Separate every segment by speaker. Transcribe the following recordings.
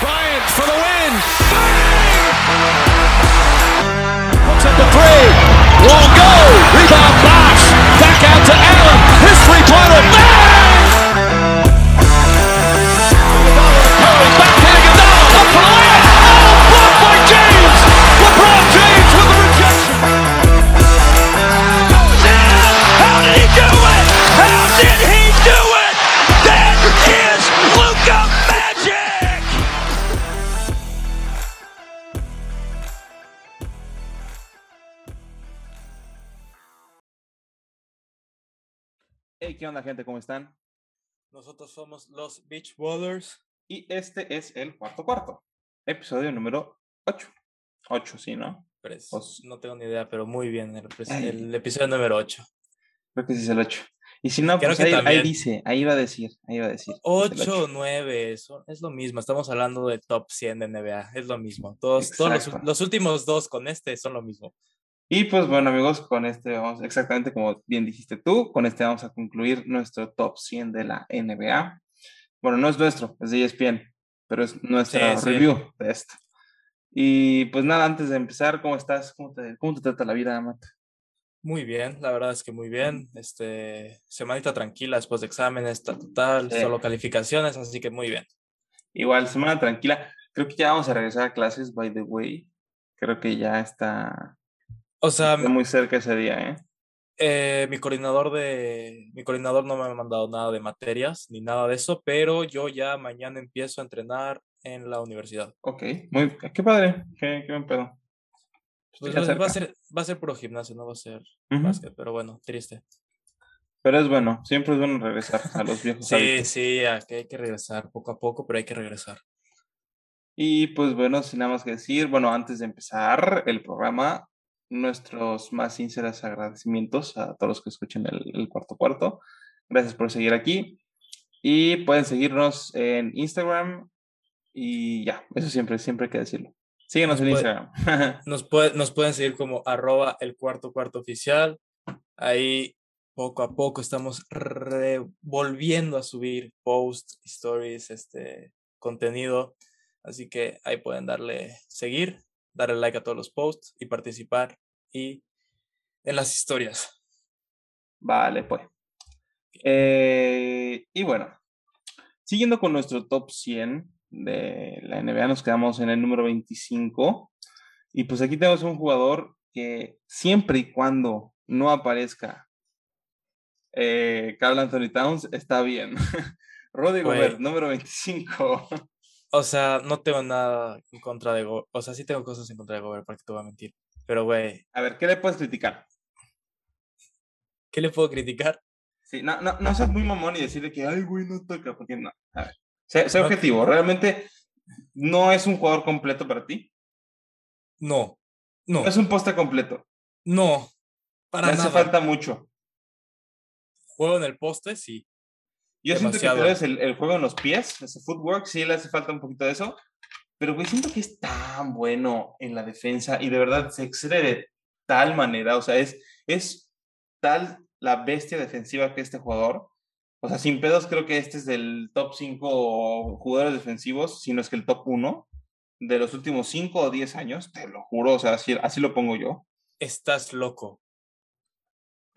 Speaker 1: Bryant for the win. The three. Won't go. Rebound
Speaker 2: onda, gente? ¿Cómo están?
Speaker 3: Nosotros somos los Beach Ballers.
Speaker 2: Y este es el cuarto cuarto, episodio número 8. 8, sí, ¿no?
Speaker 3: Pues,
Speaker 2: Pues-
Speaker 3: no tengo ni idea, pero muy bien. El, el episodio número 8.
Speaker 2: Creo que sí es el 8. Y si no,
Speaker 3: Creo
Speaker 2: pues ahí, ahí dice, ahí va a decir, ahí va a decir. es el
Speaker 3: 8,
Speaker 2: ocho.
Speaker 3: 9, eso es lo mismo. Estamos hablando de top 100 de NBA. Es lo mismo. Todos, todos los, los últimos dos con este son lo mismo.
Speaker 2: Y pues bueno, amigos, con este vamos, exactamente como bien dijiste tú, con este vamos a concluir nuestro top 100 de la NBA. Bueno, no es nuestro, es de ESPN, pero es nuestra
Speaker 3: Sí, sí.
Speaker 2: review de esto. Y pues nada, antes de empezar, ¿cómo estás? ¿Cómo te, cómo te trata la vida, Matt?
Speaker 3: Muy bien, la verdad es que muy bien. Este, semanita tranquila después de exámenes, ta- total,
Speaker 2: Sí.
Speaker 3: solo calificaciones, así que muy bien.
Speaker 2: Igual, semana tranquila. Creo que ya vamos a regresar a clases, by the way. Creo que ya está,
Speaker 3: O sea,
Speaker 2: muy cerca ese día, ¿eh?
Speaker 3: Eh, mi coordinador de mi coordinador no me ha mandado nada de materias ni nada de eso, pero yo ya mañana empiezo a entrenar en la universidad.
Speaker 2: Ok, muy, qué padre, qué, qué buen pedo.
Speaker 3: Pues va, va a ser va a ser puro gimnasio, no va a ser
Speaker 2: Ujú.
Speaker 3: básquet, pero bueno, triste.
Speaker 2: Pero es bueno, siempre es bueno regresar a los viejos
Speaker 3: Sí,
Speaker 2: hábitos.
Speaker 3: sí, a que hay que regresar poco a poco, pero hay que regresar.
Speaker 2: Y pues bueno, sin nada más que decir, bueno, antes de empezar el programa, nuestros más sinceros agradecimientos a todos los que escuchen el, el cuarto cuarto. Gracias por seguir aquí. Y pueden seguirnos en Instagram. Y ya, eso siempre, siempre hay que decirlo. Síguenos
Speaker 3: Nos
Speaker 2: en
Speaker 3: puede-
Speaker 2: Instagram.
Speaker 3: Nos, puede- nos pueden seguir como arroba el cuarto cuarto oficial. Ahí poco a poco estamos volviendo a subir posts, stories, este contenido. Así que ahí pueden darle seguir, darle like a todos los posts y participar y en las historias.
Speaker 2: Vale, pues. Eh, y bueno, siguiendo con nuestro top 100 de la NBA, nos quedamos en el número 25. Y pues aquí tenemos un jugador que siempre y cuando no aparezca eh, Carl Anthony Towns, está bien. Rudy. Gobert, número 25.
Speaker 3: O sea, no tengo nada en contra de Gobert. O sea, sí tengo cosas en contra de Gobert, para que te voy a mentir. Pero, güey,
Speaker 2: A ver, ¿qué le puedes criticar?
Speaker 3: ¿qué le puedo criticar?
Speaker 2: Sí, no, no, no seas muy mamón y decirle que, ay, güey, no toca, porque no. A ver, sé, objetivo. ¿Realmente no es un jugador completo para ti?
Speaker 3: No, no,
Speaker 2: No es un poste completo.
Speaker 3: no, para
Speaker 2: Le hace
Speaker 3: nada.
Speaker 2: falta mucho.
Speaker 3: Juego en el poste, sí.
Speaker 2: Yo siento que el, el juego en los pies, ese footwork, sí le hace falta un poquito de eso. Pero, güey, siento que es tan bueno en la defensa y de verdad se excede de tal manera. O sea, es, es tal la bestia defensiva que este jugador. O sea, sin pedos, creo que este es del top 5 jugadores defensivos, si no es que el top 1 de los últimos 5 o 10 años, te lo juro. O sea, así, así lo pongo yo.
Speaker 3: Estás loco.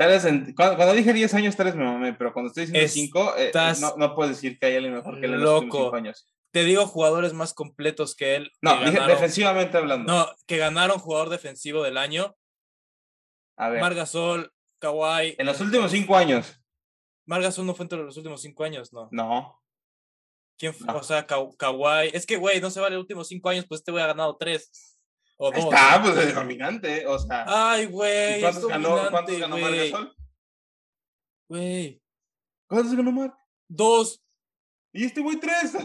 Speaker 2: Tal vez en- cuando, cuando dije 10 años, tal vez me mamé, pero cuando estoy diciendo 5,
Speaker 3: Estás
Speaker 2: no, no puedes decir que hay alguien mejor que él en los últimos. 5 años.
Speaker 3: Te digo jugadores más completos que él.
Speaker 2: No,
Speaker 3: que
Speaker 2: dije
Speaker 3: ganaron-
Speaker 2: defensivamente hablando.
Speaker 3: No, que ganaron jugador defensivo del año.
Speaker 2: A ver,
Speaker 3: Margasol, Kawhi.
Speaker 2: en los últimos 5 años,
Speaker 3: Margasol no fue entre los últimos cinco años, no.
Speaker 2: no.
Speaker 3: ¿Quién fue?
Speaker 2: No.
Speaker 3: O sea, Ka- Kawhi. Es que, güey, no se vale los últimos cinco años, pues este güey ha ganado tres. O dos.
Speaker 2: Está, pues es dominante, o sea.
Speaker 3: Ay,
Speaker 2: ¿y
Speaker 3: güey.
Speaker 2: ¿Cuántos ganó, ¿cuántos ganó
Speaker 3: güey.
Speaker 2: Margasol?
Speaker 3: Güey.
Speaker 2: ¿Cuántos ganó Marc?
Speaker 3: Dos.
Speaker 2: Y este güey 3.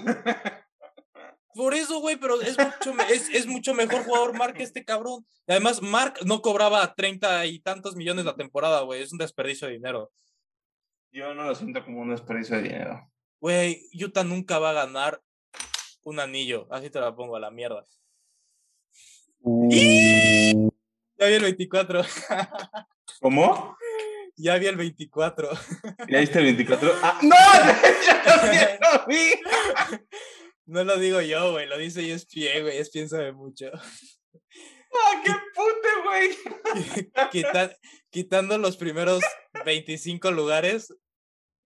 Speaker 3: Por eso, güey, pero es mucho, es, es mucho mejor jugador Mark que este cabrón. Y además, Mark no cobraba treinta y tantos millones la temporada, güey. Es un desperdicio de dinero.
Speaker 2: Yo no lo siento como un desperdicio de dinero.
Speaker 3: Güey, Utah nunca va a ganar un anillo. Así te la pongo a la mierda. Ya vi el 24.
Speaker 2: ¿Cómo?
Speaker 3: ya vi el 24.
Speaker 2: ¿Ya viste el 24? ¡Ah! ¡No! ¡Yo también lo vi!
Speaker 3: No lo digo yo, güey, lo dice ESPN, güey, ESPN sabe mucho.
Speaker 2: ¡Ah, qué puta, güey!
Speaker 3: Quita- quitando los primeros 25 lugares,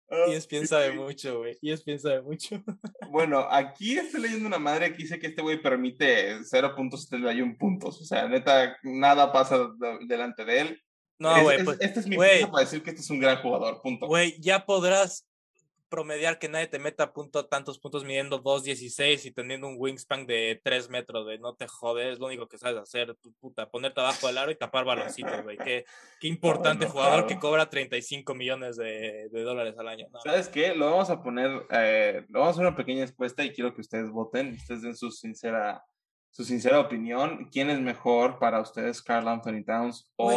Speaker 2: Ah,
Speaker 3: ESPN sabe mucho, güey. ESPN sabe mucho.
Speaker 2: Bueno, aquí estoy leyendo una madre que dice que este güey permite 0.71 puntos. O sea, neta, nada pasa de- delante de él.
Speaker 3: No,
Speaker 2: Es-
Speaker 3: güey,
Speaker 2: es-
Speaker 3: pues,
Speaker 2: Esta es mi excusa para decir que este es un gran jugador, punto.
Speaker 3: güey, ya podrás promediar que nadie te meta punto, tantos puntos midiendo 2.16 y teniendo un wingspan de 3 metros, de no te jodes, lo único que sabes hacer, tu puta, ponerte abajo del aro y tapar baloncitos, güey. Qué, qué importante jugador que cobra 35 millones de, de dólares al año. No,
Speaker 2: ¿Sabes qué? Lo vamos a poner, eh, lo vamos a hacer una pequeña encuesta y quiero que ustedes voten, ustedes den su sincera, su sincera opinión. ¿Quién es mejor para ustedes, Carl Anthony Towns o,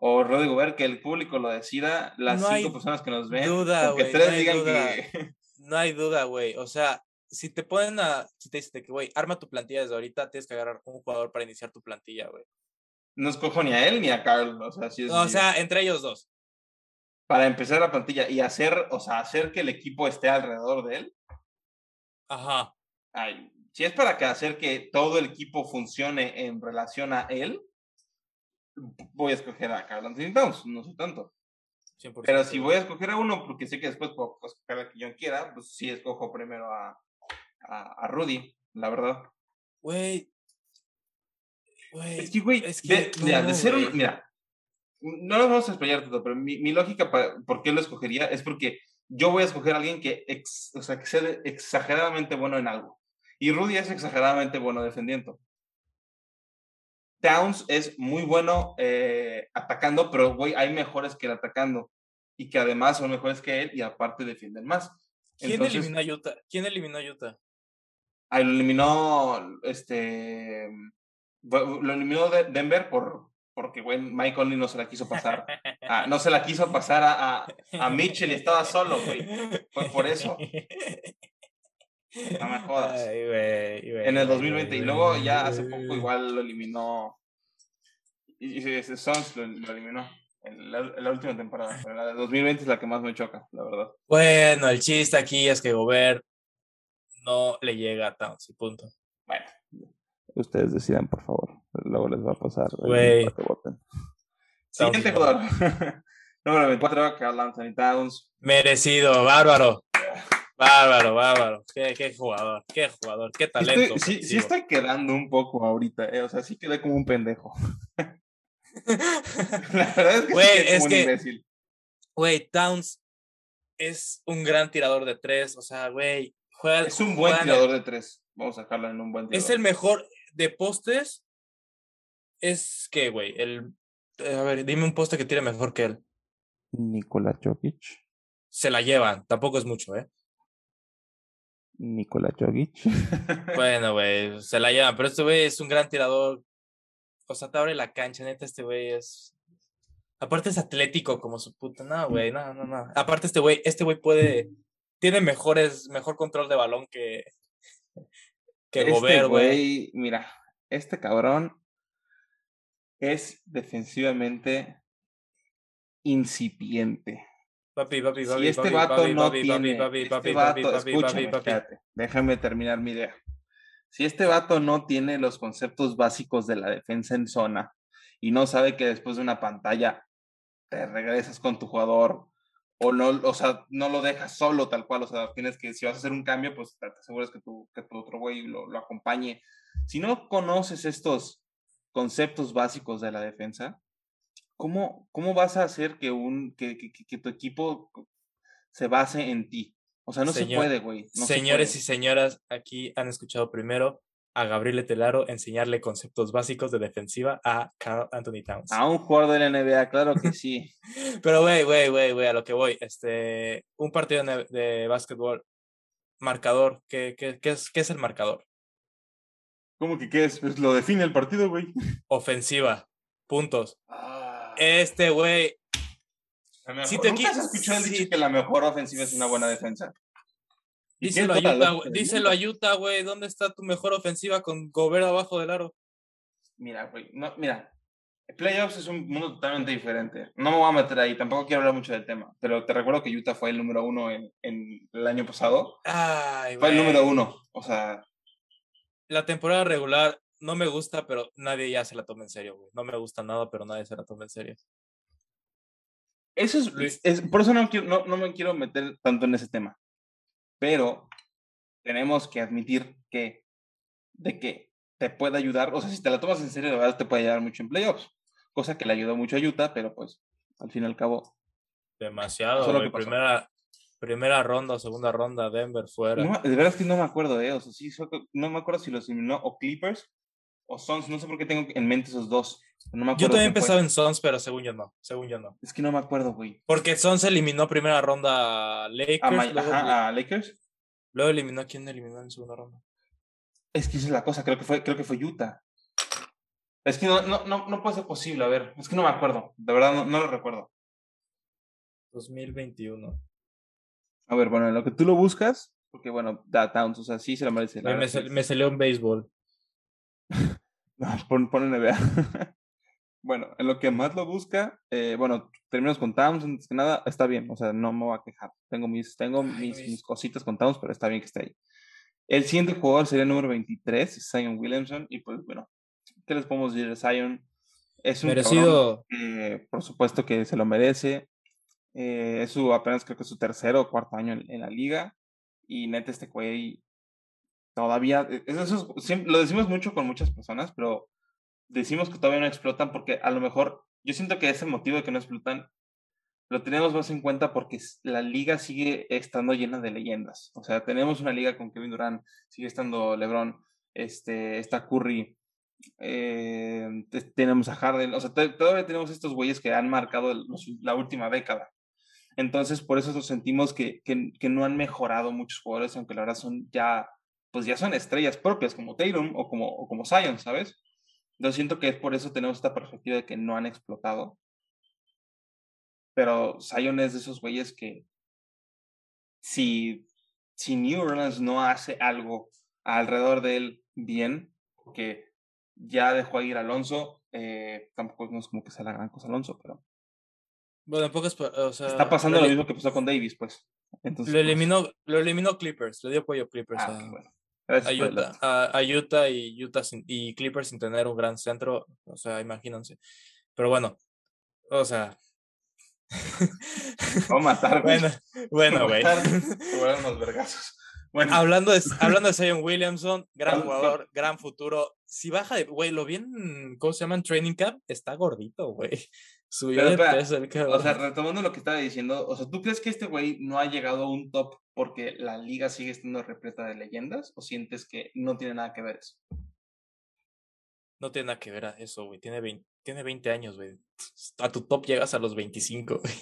Speaker 2: o Rudy Gobert? Que el público lo decida, las
Speaker 3: No
Speaker 2: cinco personas que nos ven.
Speaker 3: duda,
Speaker 2: que tres
Speaker 3: no hay
Speaker 2: digan
Speaker 3: duda.
Speaker 2: que...
Speaker 3: no hay duda, güey. O sea, si te ponen a, si te dicen que, güey, arma tu plantilla desde ahorita, tienes que agarrar un jugador para iniciar tu plantilla, güey.
Speaker 2: no escojo ni a él ni a Carl. O sea, es
Speaker 3: O sea, entre ellos dos.
Speaker 2: para empezar la plantilla y hacer, o sea, hacer que el equipo esté alrededor de él.
Speaker 3: Ajá.
Speaker 2: Ay, si es para que hacer que todo el equipo funcione en relación a él, voy a escoger a Carl Anthony Towns, no sé tanto.
Speaker 3: 100%.
Speaker 2: Pero si voy a escoger a uno, porque sé que después puedo escoger al que yo quiera, pues sí escojo primero a, a, a Rudy, la verdad.
Speaker 3: Güey.
Speaker 2: Es que, güey,
Speaker 3: es
Speaker 2: de,
Speaker 3: que
Speaker 2: mira, de
Speaker 3: no,
Speaker 2: ser un- mira, no nos vamos a explayar todo, pero mi, mi lógica para por qué lo escogería es porque yo voy a escoger a alguien que, ex- o sea, que sea exageradamente bueno en algo. Y Rudy es exageradamente bueno defendiendo. Towns es muy bueno eh, atacando, pero güey, hay mejores que él atacando. Y que además son mejores que él y aparte defienden más.
Speaker 3: ¿Quién
Speaker 2: Entonces,
Speaker 3: eliminó a Utah? ¿Quién eliminó a Utah?
Speaker 2: ahí lo eliminó, este, lo eliminó de- Denver por, porque, güey, Mike Conley no se la quiso pasar. Ah, no se la quiso pasar a, a, a Mitchell y estaba solo, güey. Fue por eso. No me jodas.
Speaker 3: Ay, güey, güey,
Speaker 2: En el
Speaker 3: güey,
Speaker 2: 2020. Y luego ya hace poco igual lo eliminó. Y, y ese Suns lo, lo eliminó. En la, en la última temporada. Pero la de 2020 es la que más me choca, la verdad.
Speaker 3: Bueno, el chiste aquí es que Gobert no le llega a Towns y punto.
Speaker 2: Bueno. Ustedes decidan, por favor. Luego les va a pasar. el
Speaker 3: Güey.
Speaker 2: que voten. Siguiente jugador. Número 24, Carl Anthony Towns.
Speaker 3: Merecido, bárbaro. Bárbaro, bárbaro. Qué, qué jugador, qué jugador, qué talento.
Speaker 2: Estoy- sí, sí estoy quedando un poco ahorita, eh, o sea, sí quedé como un pendejo. La verdad es que sí
Speaker 3: es
Speaker 2: como un
Speaker 3: que-
Speaker 2: imbécil.
Speaker 3: Güey, Towns es un gran tirador de tres. O sea, güey, juega.
Speaker 2: Es un buen tirador de tres. Vamos a sacarlo en un buen tirador.
Speaker 3: Es el mejor de postes. Es que, güey, el. eh, A ver, dime un poste que tire mejor que él.
Speaker 2: Nikola Jokic.
Speaker 3: Se la llevan, tampoco es mucho, ¿eh?
Speaker 2: Nikola Jokic.
Speaker 3: Bueno, güey, se la llevan, pero este güey es un gran tirador. O sea, te abre la cancha, neta, este güey es. Aparte es atlético como su puta. No, güey, no, no, no. Aparte este güey, este güey puede. Tiene mejores, mejor control de balón que. Que
Speaker 2: este
Speaker 3: Gobert, güey.
Speaker 2: güey, mira, este cabrón es defensivamente incipiente.
Speaker 3: Papi, papi, papi,
Speaker 2: si este vato no tiene, este déjame terminar mi idea. Si este vato no tiene los conceptos básicos de la defensa en zona y no sabe que después de una pantalla te regresas con tu jugador o no, o sea, no lo dejas solo tal cual, o sea, tienes que, si vas a hacer un cambio, pues te te aseguras que tu, que tu otro güey lo, lo acompañe. Si no conoces estos conceptos básicos de la defensa, ¿cómo, cómo vas a hacer que, un, que, que, que- que tu equipo se base en ti? O sea, no se puede, güey. no se
Speaker 3: Señores y señoras, aquí han escuchado primero a Gabriel Telaro enseñarle conceptos básicos de defensiva a Carl Anthony Towns.
Speaker 2: A un jugador de la NBA, claro que sí.
Speaker 3: Pero, güey, güey, güey, güey, a lo que voy. Este, un partido de, de básquetbol, marcador, ¿qué, qué, qué es, ¿qué es el marcador?
Speaker 2: ¿Cómo que qué es? Pues lo define el partido, güey.
Speaker 3: Ofensiva, puntos.
Speaker 2: Ah.
Speaker 3: Este, güey, si te
Speaker 2: ¿Nunca has
Speaker 3: qui-
Speaker 2: escuchado el dicho que la mejor ofensiva es una buena defensa?
Speaker 3: Díselo a Utah, güey, díselo a. Utah, güey, ¿dónde está tu mejor ofensiva con Gobert abajo del aro?
Speaker 2: Mira, güey, no, mira. Playoffs es un mundo totalmente diferente. No me voy a meter ahí, tampoco quiero hablar mucho del tema, pero te recuerdo que Utah fue el número uno en, en el año pasado.
Speaker 3: Ay,
Speaker 2: Fue el número uno. O sea,
Speaker 3: La temporada regular no me gusta, pero nadie ya se la toma en serio, güey. No me gusta nada, pero nadie se la toma en serio.
Speaker 2: eso es,
Speaker 3: Luis.
Speaker 2: es- por eso no, quiero, no, no me quiero meter tanto en ese tema. Pero tenemos que admitir que de que te puede ayudar, o sea, si te la tomas en serio, de verdad te puede ayudar mucho en playoffs. Cosa que le ayudó mucho a Utah, pero pues al fin y al cabo.
Speaker 3: Demasiado,
Speaker 2: lo que pasó.
Speaker 3: Primera, primera ronda o segunda ronda, Denver fuera.
Speaker 2: No, de verdad es que no me acuerdo, ¿eh? O sea, sí, no me acuerdo si los eliminó o Clippers o Suns. No sé por qué tengo en mente esos dos. No me
Speaker 3: yo también pensaba en Suns, pero según yo no. Según yo no.
Speaker 2: Es que no me acuerdo, güey.
Speaker 3: Porque Suns eliminó primera ronda a Lakers.
Speaker 2: A,
Speaker 3: luego,
Speaker 2: ajá, a Lakers.
Speaker 3: luego eliminó a quién eliminó en segunda ronda.
Speaker 2: Es que esa es la cosa, creo que fue, creo que fue Utah. Es que no, no, no, no puede ser posible, a ver, es que no me acuerdo, de verdad no, no lo recuerdo.
Speaker 3: 2021.
Speaker 2: A ver, bueno, en lo que tú lo buscas, porque bueno, da Towns, o sea, sí se lo merece. la
Speaker 3: Me, me salió en béisbol.
Speaker 2: No, pon, pon NBA. bueno, en lo que más lo busca, eh, bueno, terminamos con Towns, antes que nada, está bien, o sea, no me voy a quejar. Tengo mis, tengo mis,
Speaker 3: Luis.
Speaker 2: mis cositas con Towns, pero está bien que esté ahí. El siguiente jugador sería el número 23, Zion Williamson, y pues bueno, ¿qué les podemos decir de Zion? Es un cabrón.
Speaker 3: Merecido.
Speaker 2: Eh, por supuesto que se lo merece. Eh, es su apenas creo que es su tercero o cuarto año en, en la liga. Y neta, este güey todavía. eh, Eso, es- lo decimos mucho con muchas personas, pero decimos que todavía no explotan porque a lo mejor yo siento que ese motivo de que no explotan lo tenemos más en cuenta porque la liga sigue estando llena de leyendas. O sea, tenemos una liga con Kevin Durant, sigue estando LeBron, este, está Curry, eh, te- tenemos a Harden, o sea, todavía tenemos estos güeyes que han marcado los- la última década. Entonces, por eso nos sentimos que, que, que no han mejorado muchos jugadores, aunque la verdad son ya, pues ya son estrellas propias, como Tatum o como, o como Zion, ¿sabes? Yo siento que es por eso tenemos esta perspectiva de que no han explotado. Pero Zion es de esos güeyes que si, si New Orleans no hace algo alrededor de él bien, que ya dejó ir a Alonso, eh, tampoco no es como que sea la gran cosa Alonso, pero
Speaker 3: Bueno, en pocas. pa- O sea,
Speaker 2: está pasando
Speaker 3: lo,
Speaker 2: mismo que pasó con Davis, pues. Entonces,
Speaker 3: lo
Speaker 2: pues,
Speaker 3: eliminó, lo eliminó Clippers. Le dio apoyo a Clippers.
Speaker 2: ah,
Speaker 3: a-
Speaker 2: bueno.
Speaker 3: A Utah, a, a Utah y Utah sin- y Clippers sin tener un gran centro, o sea, imagínense. Pero bueno, o sea.
Speaker 2: A matar, güey.
Speaker 3: bueno, bueno, güey.
Speaker 2: Vergazos. Bueno,
Speaker 3: hablando de hablando de Zion Williamson, gran jugador, gran futuro. Si baja de, güey, lo vi en, ¿cómo se llama? En Training Camp, está gordito, güey. Subió
Speaker 2: Pero
Speaker 3: de peso el cabrón.
Speaker 2: o sea, retomando lo que estaba diciendo, o sea, ¿tú crees que este güey no ha llegado a un top porque la liga sigue estando repleta de leyendas? ¿O sientes que no tiene nada que ver eso?
Speaker 3: No tiene nada que ver a eso, güey. Tiene 20, tiene 20 años, güey. A tu top llegas a los 25, güey.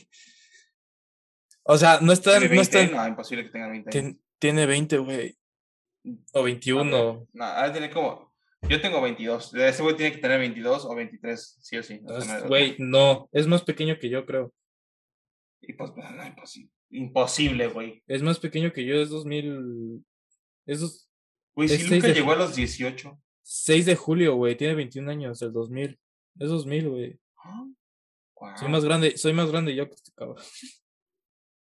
Speaker 3: O sea, no está,
Speaker 2: ¿Tiene
Speaker 3: no
Speaker 2: 20?
Speaker 3: está,
Speaker 2: No, imposible que tenga 20 años.
Speaker 3: Tien- tiene 20, güey. O
Speaker 2: A
Speaker 3: 21.
Speaker 2: ver, No, ah, tiene como. Yo tengo 22. Ese güey tiene que tener 22 o 23, sí o sí.
Speaker 3: Güey, no. Es más pequeño que yo, creo.
Speaker 2: Y pues, no, imposible. Imposible, güey.
Speaker 3: Es más pequeño que yo, es 2000. Es dos-
Speaker 2: Güey, si Luca llegó a los 18.
Speaker 3: 6 de julio, güey. Tiene 21 años, el 2000. Es 2000, güey.
Speaker 2: Guau.
Speaker 3: Soy más grande, soy más grande yo que este cabrón.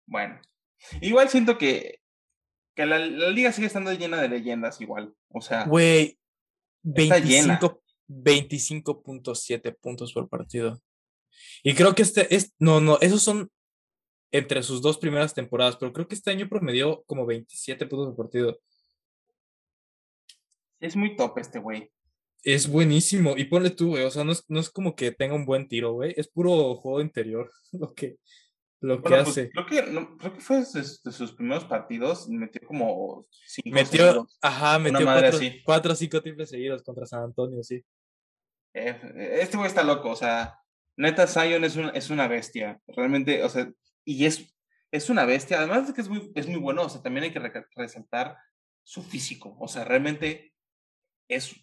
Speaker 2: Bueno, igual siento que, que la, la liga sigue estando llena de leyendas igual. O sea,
Speaker 3: Güey,
Speaker 2: Está llena.
Speaker 3: 25 25.7 puntos por partido. Y creo que este es, no, no, esos son entre sus dos primeras temporadas, pero creo que este año promedió como 27 puntos por partido.
Speaker 2: es muy top este güey.
Speaker 3: Es buenísimo. Y ponle tú, güey, o sea, no es, no es como que tenga un buen tiro, güey, es puro juego interior lo que, lo que
Speaker 2: pues,
Speaker 3: hace.
Speaker 2: creo que no, creo que fue de sus, de sus primeros partidos, metió como cinco
Speaker 3: Metió,
Speaker 2: seguidos.
Speaker 3: ajá, metió
Speaker 2: madre
Speaker 3: cuatro,
Speaker 2: así.
Speaker 3: cuatro o cinco triples seguidos contra San Antonio, sí.
Speaker 2: Eh, Este güey está loco, o sea, neta Zion es una, es una bestia, realmente, o sea, y es, es una bestia, además de que es muy, es muy bueno, o sea, también hay que resaltar su físico, o sea, realmente es,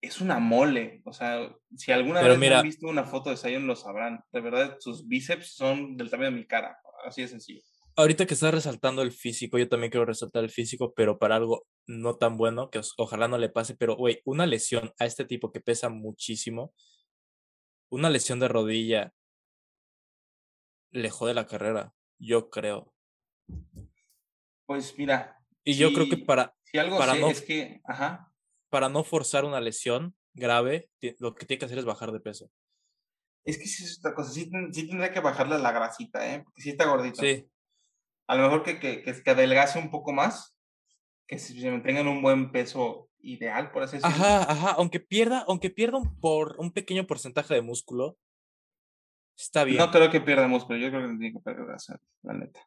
Speaker 2: es una mole, o sea, si alguna
Speaker 3: Pero
Speaker 2: vez
Speaker 3: mira-
Speaker 2: han visto una foto de Zion lo sabrán, de verdad, sus bíceps son del tamaño de mi cara, así de sencillo.
Speaker 3: Ahorita que estás resaltando el físico, yo también quiero resaltar el físico, pero para algo no tan bueno, que ojalá no le pase, pero güey, una lesión a este tipo que pesa muchísimo, una lesión de rodilla le jode la carrera, yo creo.
Speaker 2: Pues mira.
Speaker 3: Y yo creo que
Speaker 2: si-
Speaker 3: para,
Speaker 2: Si algo
Speaker 3: para
Speaker 2: sé
Speaker 3: no-
Speaker 2: es que, ajá,
Speaker 3: para no forzar una lesión grave, lo que tiene que hacer es bajar de peso.
Speaker 2: es que sí es otra cosa, sí, sí tendría que bajarle la grasita, ¿eh? Porque sí está gordito.
Speaker 3: Sí,
Speaker 2: A lo mejor que, que, que, que adelgace un poco más, que se, se mantengan un buen peso ideal, por así decirlo.
Speaker 3: ajá, ajá, aunque pierda, aunque pierda un, por, un pequeño porcentaje de músculo, está bien.
Speaker 2: No creo que pierda músculo, yo creo que tiene que perder grasa, la neta.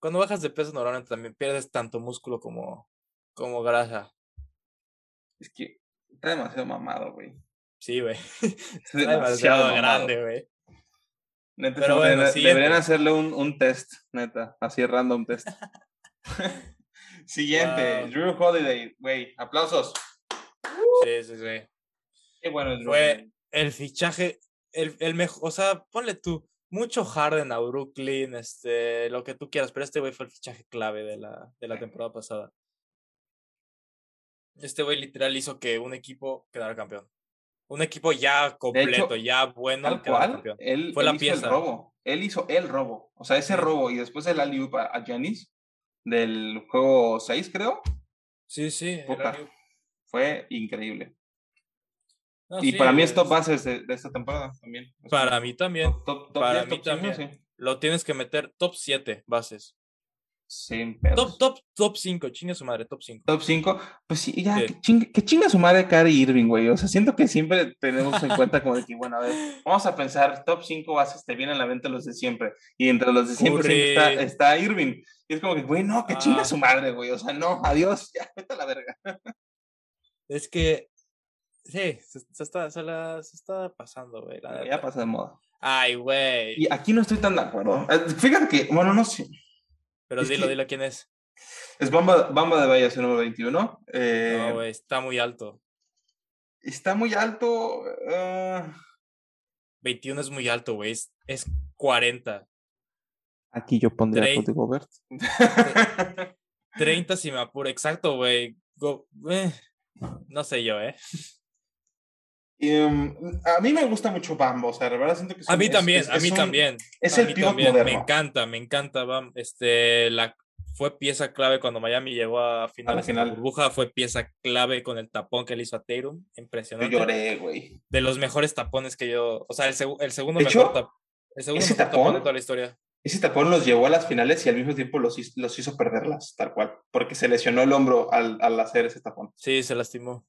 Speaker 3: Cuando bajas de peso normalmente también pierdes tanto músculo como, como grasa.
Speaker 2: Es que está demasiado mamado, güey.
Speaker 3: Sí, güey.
Speaker 2: Es
Speaker 3: Está demasiado grande, güey.
Speaker 2: Neta,
Speaker 3: Pero
Speaker 2: sí,
Speaker 3: bueno,
Speaker 2: deberían-
Speaker 3: siguiente.
Speaker 2: deberían hacerle un, un test, neta, así random test. Siguiente,
Speaker 3: Wow.
Speaker 2: Drew Holiday, güey, aplausos.
Speaker 3: Sí, sí, sí.
Speaker 2: Qué bueno Drew
Speaker 3: Fue el fichaje, el, el mejor, o sea, ponle tú, mucho Harden a Brooklyn, este, lo que tú quieras, pero este güey fue el fichaje clave de la, de la temporada pasada. Este güey literal hizo que un equipo quedara campeón. Un equipo ya completo, ya bueno,
Speaker 2: Tal
Speaker 3: quedara
Speaker 2: cual, él,
Speaker 3: Fue
Speaker 2: él
Speaker 3: la
Speaker 2: hizo
Speaker 3: pieza.
Speaker 2: el robo. Él hizo el robo. O sea, ese robo y después el alley a, a Giannis del juego 6, creo,
Speaker 3: Sí, sí.
Speaker 2: Puta.
Speaker 3: alley-oop.
Speaker 2: fue increíble.
Speaker 3: No,
Speaker 2: y
Speaker 3: sí,
Speaker 2: para mí es top
Speaker 3: es-
Speaker 2: bases de, de esta temporada también.
Speaker 3: Para mí también.
Speaker 2: top, top, top
Speaker 3: para
Speaker 2: 10,
Speaker 3: mí
Speaker 2: top 5,
Speaker 3: también.
Speaker 2: sí.
Speaker 3: Lo tienes que meter top 7 bases.
Speaker 2: Sin pedos.
Speaker 3: Top, top, top 5, chingue su madre, top 5.
Speaker 2: Top 5, pues sí, ya,
Speaker 3: Sí.
Speaker 2: que, chinga, que chinga su madre Kyrie Irving, güey. O sea, siento que siempre tenemos en cuenta como de que, bueno, a ver, vamos a pensar, top 5 bases, te vienen a la mente los de siempre. Y entre los de siempre, siempre está, Irving. Y es como que, güey, no, que chinga
Speaker 3: Ah.
Speaker 2: su madre, güey. O sea, no, adiós, ya, vete a la verga.
Speaker 3: Es que. Sí, se, se está, se, la, se está pasando, güey. la
Speaker 2: Ya pasa de moda.
Speaker 3: Ay, güey.
Speaker 2: Y aquí no estoy tan de acuerdo. Eh, Fíjate que, bueno, no sé.
Speaker 3: Pero
Speaker 2: es
Speaker 3: dilo,
Speaker 2: que-
Speaker 3: dilo quién es.
Speaker 2: Es Bamba, Bamba de Valle, número 21. Eh,
Speaker 3: No, güey, está muy alto.
Speaker 2: está muy alto. eh,
Speaker 3: 21 es muy alto, güey. Es, es 40.
Speaker 2: Aquí yo pondría
Speaker 3: Trey-
Speaker 2: a Cody Gobert.
Speaker 3: 30 si me apuro. Exacto, güey. Go- eh, No sé yo, ¿eh?
Speaker 2: Em, a mí me gusta mucho Bamba, o sea, la verdad siento que
Speaker 3: A mí también,
Speaker 2: es-
Speaker 3: a
Speaker 2: es
Speaker 3: mí
Speaker 2: un-
Speaker 3: también.
Speaker 2: Es
Speaker 3: a
Speaker 2: el
Speaker 3: mí
Speaker 2: pivot
Speaker 3: también. Me
Speaker 2: moderno.
Speaker 3: encanta, me encanta. Bam. Este, la, fue pieza clave cuando Miami llegó a finales de la
Speaker 2: final.
Speaker 3: burbuja. Fue pieza clave con el tapón que le hizo a Tatum.
Speaker 2: Yo
Speaker 3: Impresionante.
Speaker 2: lloré, güey.
Speaker 3: De los mejores tapones que yo. O sea, el, segu- el segundo
Speaker 2: De
Speaker 3: mejor
Speaker 2: hecho,
Speaker 3: tap- El segundo
Speaker 2: ese
Speaker 3: mejor tapón
Speaker 2: tapón-
Speaker 3: de toda la historia.
Speaker 2: Ese tapón los llevó a las finales y al mismo tiempo los hizo, los hizo perderlas, tal cual, porque se lesionó el hombro al, al hacer ese tapón.
Speaker 3: Sí, se lastimó.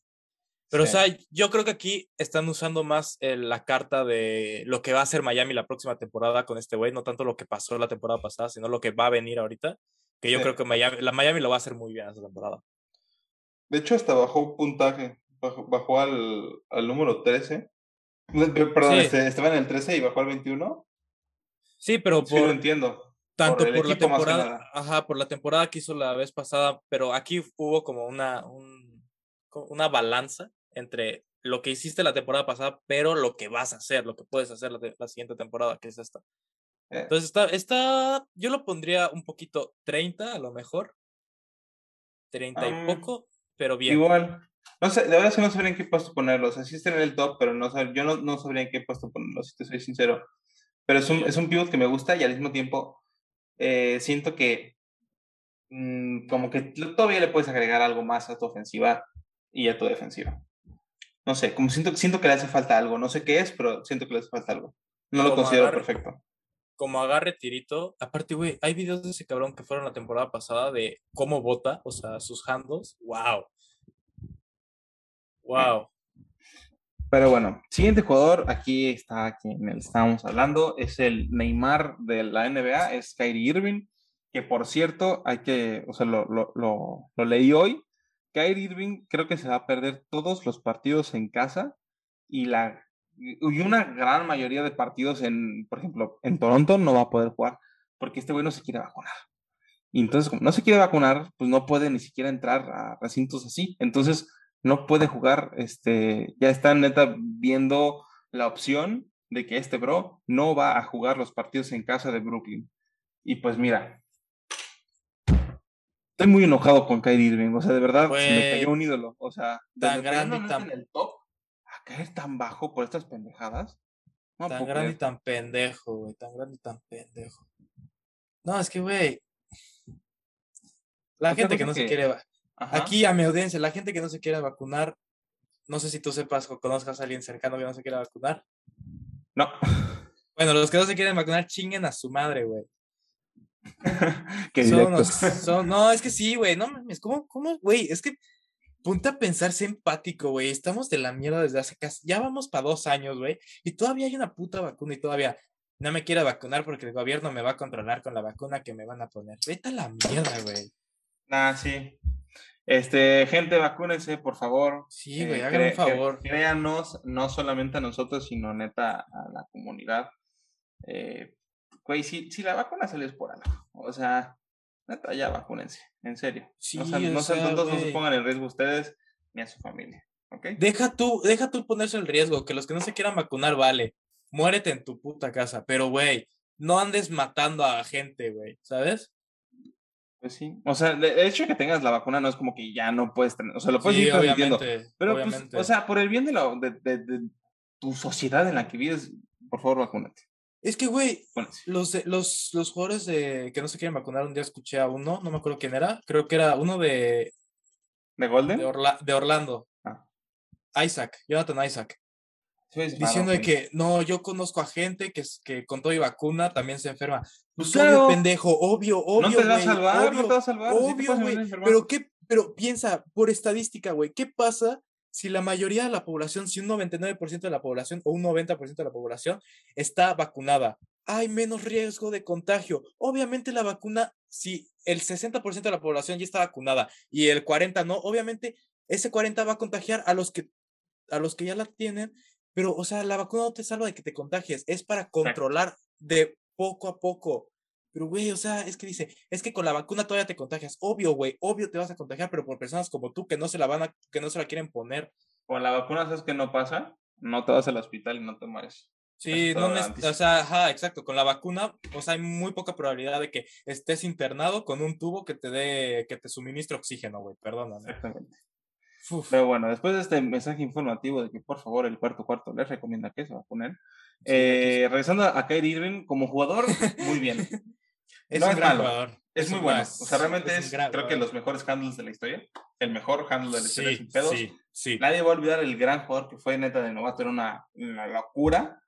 Speaker 3: Pero,
Speaker 2: Sí.
Speaker 3: o sea, yo creo que aquí están usando más eh, la carta de lo que va a hacer Miami la próxima temporada con este güey, no tanto lo que pasó la temporada pasada, sino lo que va a venir ahorita. Que yo
Speaker 2: Sí.
Speaker 3: creo que Miami, la Miami lo va a hacer muy bien esta temporada.
Speaker 2: De hecho, hasta bajó puntaje, bajó, bajó al, al número 13. No, per- Perdón,
Speaker 3: Sí.
Speaker 2: este, estaba en el 13 y bajó al 21.
Speaker 3: Sí, pero
Speaker 2: Sí, lo
Speaker 3: por
Speaker 2: entiendo.
Speaker 3: tanto por la temporada, ajá, por la temporada que hizo la vez pasada, pero aquí hubo como una, un- una balanza entre lo que hiciste la temporada pasada, pero lo que vas a hacer, lo que puedes hacer la, la siguiente temporada, que es esta.
Speaker 2: Eh,
Speaker 3: Entonces está, está, yo lo pondría un poquito 30 a lo mejor. 30 y
Speaker 2: Ah,
Speaker 3: poco, pero bien.
Speaker 2: Igual. No sé, de verdad sí no sabría en qué puesto ponerlo. O sea, sí está en el top, pero no sab- yo no, no sabría en qué puesto ponerlo, si te soy sincero. Pero es un, es un pivot que me gusta y al mismo tiempo eh, siento que mm, como que todavía le puedes agregar algo más a tu ofensiva y a tu defensiva. No sé, como siento, siento que le hace falta algo. No sé qué es, pero siento que le hace falta algo. No lo
Speaker 3: Como
Speaker 2: considero
Speaker 3: agarre.
Speaker 2: perfecto.
Speaker 3: Como agarre tirito. Aparte, güey, hay videos de ese cabrón que fueron la temporada pasada de cómo bota, o sea, sus handles. Wow. Wow.
Speaker 2: Pero bueno, siguiente jugador, aquí está quien estábamos hablando, es el Neymar de la NBA, es Kyrie Irving, que por cierto, hay que, o sea, lo, lo, lo, lo leí hoy, Kyrie Irving creo que se va a perder todos los partidos en casa y, la, y una gran mayoría de partidos en, por ejemplo, en Toronto no va a poder jugar porque este güey no se quiere vacunar. Y entonces, como no se quiere vacunar, pues no puede ni siquiera entrar a recintos así. Entonces, no puede jugar, este, ya están neta viendo la opción de que este bro no va a jugar los partidos en casa de Brooklyn. Y pues mira, estoy muy enojado con Kyrie Irving, o sea, de verdad, se me cayó un ídolo, o sea,
Speaker 3: tan grande y tan-
Speaker 2: en el top a caer tan bajo por estas pendejadas. No
Speaker 3: tan grande y tan pendejo, güey. Tan grande y tan pendejo. No, es que, güey. La gente que no se quiere.
Speaker 2: Ajá.
Speaker 3: Aquí a mi audiencia, la gente que no se quiere vacunar. No sé si tú sepas o conozcas a alguien cercano que no se quiera vacunar.
Speaker 2: No.
Speaker 3: Bueno, los que no se quieren vacunar, chinguen a su madre, güey.
Speaker 2: Qué
Speaker 3: Son no, es que sí, güey, no mames, ¿cómo, cómo, güey? Es que ponte a pensar, sé empático, güey. Estamos de la mierda desde hace casi, ya vamos para dos años, güey, y todavía hay una puta vacuna y todavía no me quiero vacunar porque el gobierno me va a controlar con la vacuna que me van a poner. Vete a la mierda, güey.
Speaker 2: Ah, sí. Este, gente, vacúnense, por favor.
Speaker 3: Sí, güey,
Speaker 2: Eh,
Speaker 3: hagan un favor.
Speaker 2: Créanos, no solamente a nosotros, sino neta a la comunidad. Eh, güey, si, si la vacuna salió es por algo. O sea, neta, ya vacúnense, en serio.
Speaker 3: Sí,
Speaker 2: no
Speaker 3: o
Speaker 2: no sean
Speaker 3: sea,
Speaker 2: tontos, no se pongan en riesgo ustedes ni a su familia. ¿Ok?
Speaker 3: Deja tú, deja tú ponerse el riesgo, que los que no se quieran vacunar, vale, muérete en tu puta casa, pero, güey, no andes matando a gente, güey, ¿sabes?
Speaker 2: Pues sí. O sea, el hecho de que tengas la vacuna no es como que ya no puedes tener. O sea, lo puedes
Speaker 3: Sí,
Speaker 2: ir
Speaker 3: obviamente,
Speaker 2: Pero,
Speaker 3: obviamente.
Speaker 2: pues, o sea, por el bien de, la, de, de- de tu sociedad en la que vives, por favor, vacúnate.
Speaker 3: Es que, güey, los, los, los jugadores de, que no se quieren vacunar, un día escuché a uno, no me acuerdo quién era, creo que era uno de,
Speaker 2: ¿De Golden?
Speaker 3: de, Orla- de Orlando,
Speaker 2: Ah.
Speaker 3: Isaac, Jonathan Isaac,
Speaker 2: es-
Speaker 3: diciendo de que, no, yo conozco a gente que, que con todo y vacuna también se enferma. Pues
Speaker 2: claro.
Speaker 3: obvio, pendejo, obvio, obvio,
Speaker 2: No te va a salvar, no
Speaker 3: obvio.
Speaker 2: te va a salvar.
Speaker 3: Obvio, güey. Pero qué, pero piensa, por estadística, güey, ¿qué pasa si la mayoría de la población, si un 99% de la población o un 90% de la población está vacunada? Hay menos riesgo de contagio. Obviamente la vacuna, si el 60% de la población ya está vacunada y el 40 no, obviamente ese 40 va a contagiar a los que a los que ya la tienen, pero o sea, la vacuna no te salva de que te contagies, es para controlar de poco a poco. Pero, güey, o sea, es que dice, es que con la vacuna todavía te contagias. Obvio, güey, obvio te vas a contagiar, pero por personas como tú que no se la van a, que no se la quieren poner.
Speaker 2: Con la vacuna, ¿sabes qué no pasa? No te vas al hospital y no te mueres.
Speaker 3: Sí, no o sea, ajá, exacto, con la vacuna, o sea, hay muy poca probabilidad de que estés internado con un tubo que te dé, que te suministre oxígeno, güey, perdóname.
Speaker 2: Exactamente.
Speaker 3: Uf,
Speaker 2: Pero bueno, después de este mensaje informativo de que por favor el cuarto cuarto les recomienda que se vacunen.
Speaker 3: Sí,
Speaker 2: eh, regresando a Kyrie Irving como jugador, muy bien.
Speaker 3: es
Speaker 2: no es malo,
Speaker 3: jugador.
Speaker 2: Es muy bueno. O sea, realmente es, creo que los mejores handles de la historia. El mejor handle de la historia
Speaker 3: Sí,
Speaker 2: sin pedos.
Speaker 3: sí, sí.
Speaker 2: Nadie va a olvidar el gran jugador que fue neta de novato, era una, una locura.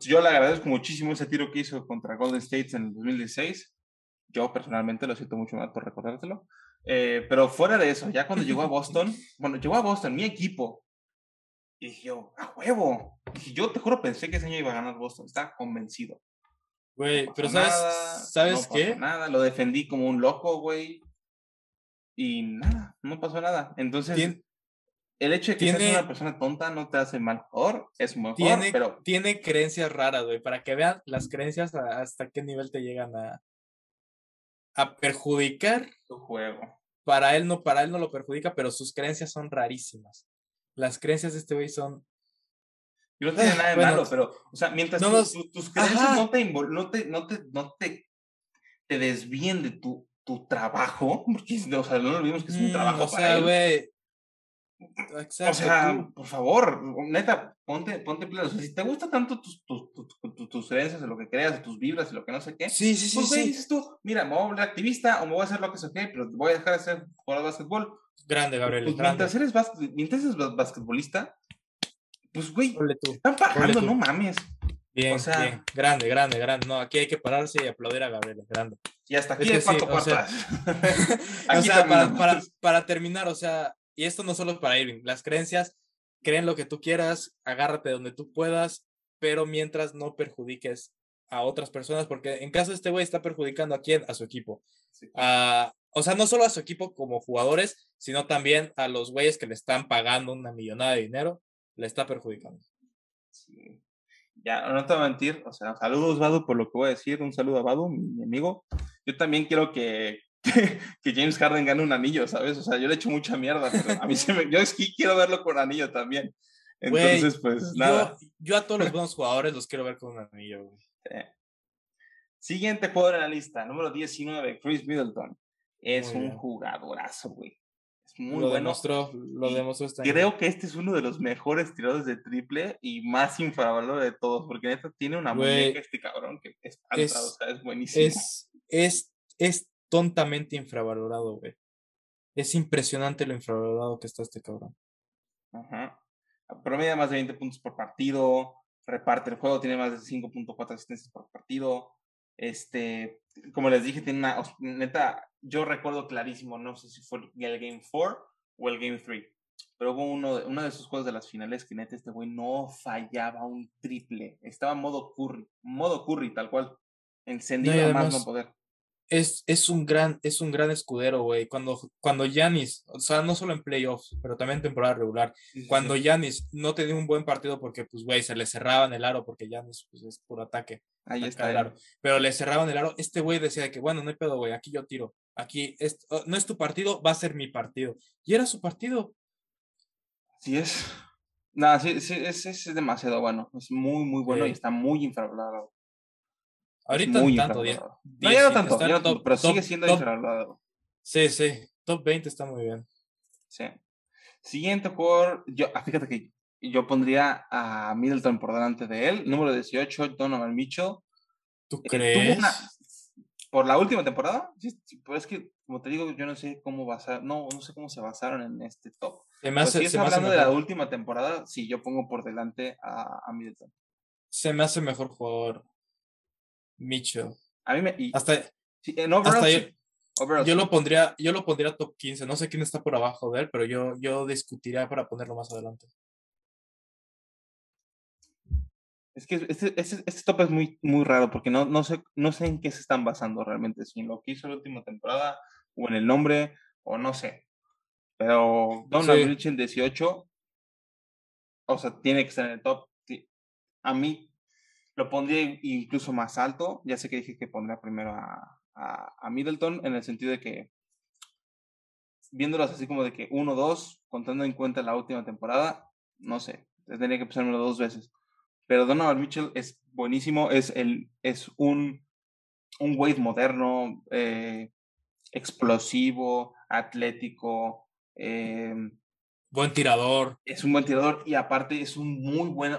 Speaker 2: Yo le agradezco muchísimo ese tiro que hizo contra Golden State en el 2016. Yo personalmente lo siento mucho más por recordártelo. Eh, pero fuera de eso, ya cuando llegó a Boston, bueno, llegó a Boston, mi equipo, y dije yo, a huevo. Dije, yo te juro, pensé que ese año iba a ganar Boston, estaba convencido.
Speaker 3: Güey,
Speaker 2: No
Speaker 3: pero ¿sabes,
Speaker 2: nada,
Speaker 3: ¿sabes
Speaker 2: no
Speaker 3: qué?
Speaker 2: Nada, lo defendí como un loco, güey. Y nada, no pasó nada. Entonces,
Speaker 3: Tien-
Speaker 2: el hecho de que seas
Speaker 3: tiene-
Speaker 2: una persona tonta no te hace mal jugador, es mejor,
Speaker 3: tiene,
Speaker 2: pero
Speaker 3: tiene creencias raras, güey, para que vean las creencias hasta qué nivel te llegan a, a perjudicar.
Speaker 2: tu juego.
Speaker 3: Para él no, para él no lo perjudica, pero sus creencias son rarísimas. Las creencias de este güey son.
Speaker 2: Y no tiene
Speaker 3: Ah,
Speaker 2: nada de
Speaker 3: bueno,
Speaker 2: malo, pero, o sea, mientras
Speaker 3: no
Speaker 2: tu-
Speaker 3: nos-
Speaker 2: tu- tus creencias
Speaker 3: Ajá.
Speaker 2: no te, no te, no te, no te, te desvíen de tu, tu trabajo, porque, o sea, no olvidemos que es un
Speaker 3: Mm,
Speaker 2: trabajo
Speaker 3: o
Speaker 2: para
Speaker 3: sea,
Speaker 2: él.
Speaker 3: Exacto.
Speaker 2: O sea, por favor, neta, ponte, ponte pleno. O sea, si te gusta tanto tus, tus, tus, tus- creencias, de lo que creas, de tus vibras, y lo que no sé qué,
Speaker 3: sí, sí, sí,
Speaker 2: pues, güey,
Speaker 3: sí.
Speaker 2: dices tú, mira, me voy a volver activista o me voy a hacer lo que sea, pero voy a dejar de ser jugador de básquetbol.
Speaker 3: Grande, Gabriel.
Speaker 2: Pues
Speaker 3: grande.
Speaker 2: mientras eres, bas- mientras eres bas- basquetbolista, pues, güey, están pagando, no mames.
Speaker 3: Bien,
Speaker 2: o sea-
Speaker 3: bien. Grande, grande, grande. No, aquí hay que pararse y aplaudir a Gabriel. Grande.
Speaker 2: Y hasta aquí
Speaker 3: Es
Speaker 2: el cuarto
Speaker 3: sí, o sea, o
Speaker 2: Aquí
Speaker 3: sea, para,
Speaker 2: terminamos.
Speaker 3: para, para terminar, o sea, y esto no solo es para Irving, las creencias, creen lo que tú quieras, agárrate donde tú puedas, pero mientras no perjudiques a otras personas, porque en caso de este güey está perjudicando a quién, a su equipo.
Speaker 2: Sí.
Speaker 3: A- o sea, no solo a su equipo como jugadores, sino también a los güeyes que le están pagando una millonada de dinero, le está perjudicando.
Speaker 2: Sí. Ya, no te voy a mentir, o sea, saludos, Badu, por lo que voy a decir, un saludo a Badu, mi, mi amigo. Yo también quiero que, que, James Harden gane un anillo, ¿sabes? O sea, yo le echo mucha mierda, pero a mí se me, yo sí quiero verlo con anillo también. Entonces, pues nada.
Speaker 3: Yo, yo a todos los buenos jugadores los quiero ver con un anillo, güey.
Speaker 2: Eh. Siguiente jugador en la lista, número 19, Chris Middleton. Es
Speaker 3: Muy
Speaker 2: un
Speaker 3: bien.
Speaker 2: jugadorazo, güey. Muy
Speaker 3: lo
Speaker 2: bueno.
Speaker 3: demostró, lo
Speaker 2: y
Speaker 3: demostró este año.
Speaker 2: Creo que este es uno de los mejores tiradores de triple y más infravalorado de todos, porque neta tiene una
Speaker 3: Güey,
Speaker 2: muñeca este cabrón que es,
Speaker 3: es-
Speaker 2: o sea, es buenísimo.
Speaker 3: es, es, es tontamente infravalorado, güey. Es impresionante lo infravalorado que está este cabrón.
Speaker 2: Ajá. Promedia más de 20 puntos por partido, reparte el juego, tiene más de 5.4 asistencias por partido. Este, como les dije, tiene una, neta, yo recuerdo clarísimo, no sé si fue el Game 4 o el Game 3, pero hubo uno de, uno de esos juegos de las finales que neta este güey no fallaba un triple, estaba modo Curry, modo Curry tal cual, encendido a más no poder.
Speaker 3: Es, es un gran, es un gran escudero, güey. Cuando, cuando Giannis, o sea, no solo en playoffs, pero también en temporada regular,
Speaker 2: Sí, sí,
Speaker 3: cuando. Giannis no tenía un buen partido porque, pues, güey, se le cerraban el aro, porque Giannis, pues, es puro ataque.
Speaker 2: ahí está
Speaker 3: el aro. Pero le cerraban el aro. Este güey decía de que, bueno, no hay pedo, güey, aquí yo tiro. Aquí es, no es tu partido, va a ser mi partido. Y era su partido.
Speaker 2: Sí es. Nada, sí, sí, es, es, demasiado bueno. Es muy, muy bueno y está muy infravalorado.
Speaker 3: Ahorita
Speaker 2: muy
Speaker 3: no tanto, die-
Speaker 2: infravalorado. No, ya no
Speaker 3: 10,
Speaker 2: tanto, ya no tanto,
Speaker 3: top-
Speaker 2: pero
Speaker 3: top-
Speaker 2: sigue siendo
Speaker 3: top-
Speaker 2: infravalorado.
Speaker 3: Sí, sí, top 20 está muy bien.
Speaker 2: Sí. Siguiente jugador, yo, ah, fíjate que yo pondría a Middleton por delante de él. Número 18, Donovan Mitchell.
Speaker 3: ¿Tú
Speaker 2: Eh,
Speaker 3: crees?
Speaker 2: una- por la última temporada, sí, sí, pero es que, como te digo, yo no sé cómo basar, no, no sé cómo se basaron en este top.
Speaker 3: Se me
Speaker 2: Pero
Speaker 3: hace,
Speaker 2: si es
Speaker 3: se me hace
Speaker 2: hablando de la última temporada, sí, yo pongo por delante a, a Middleton.
Speaker 3: se me hace mejor jugador Mitchell.
Speaker 2: A mí me. y-
Speaker 3: Hasta,
Speaker 2: sí, en overall,
Speaker 3: hasta
Speaker 2: sí,
Speaker 3: yo,
Speaker 2: overall,
Speaker 3: yo
Speaker 2: sí.
Speaker 3: lo pondría, yo lo pondría top 15. No sé quién está por abajo de él, pero yo, yo discutiría para ponerlo más adelante.
Speaker 2: Es que este, este, este top es muy, muy raro porque no, no, sé, no sé en qué se están basando realmente, si en lo que hizo la última temporada o en el nombre o no sé. Pero Donovan
Speaker 3: Sí.
Speaker 2: Mitchell 18, o sea, tiene que estar en el top. A mí lo pondría in- incluso más alto. Ya sé que dije que pondría primero a, a, a Middleton en el sentido de que viéndolos así como de que 1-2, contando en cuenta la última temporada, no sé, tendría que pensármelo dos veces. Pero Donovan Mitchell es buenísimo, es, el, es un, un Wade moderno, eh, explosivo, atlético, eh,
Speaker 3: Buen tirador.
Speaker 2: es un buen tirador y aparte es un muy buen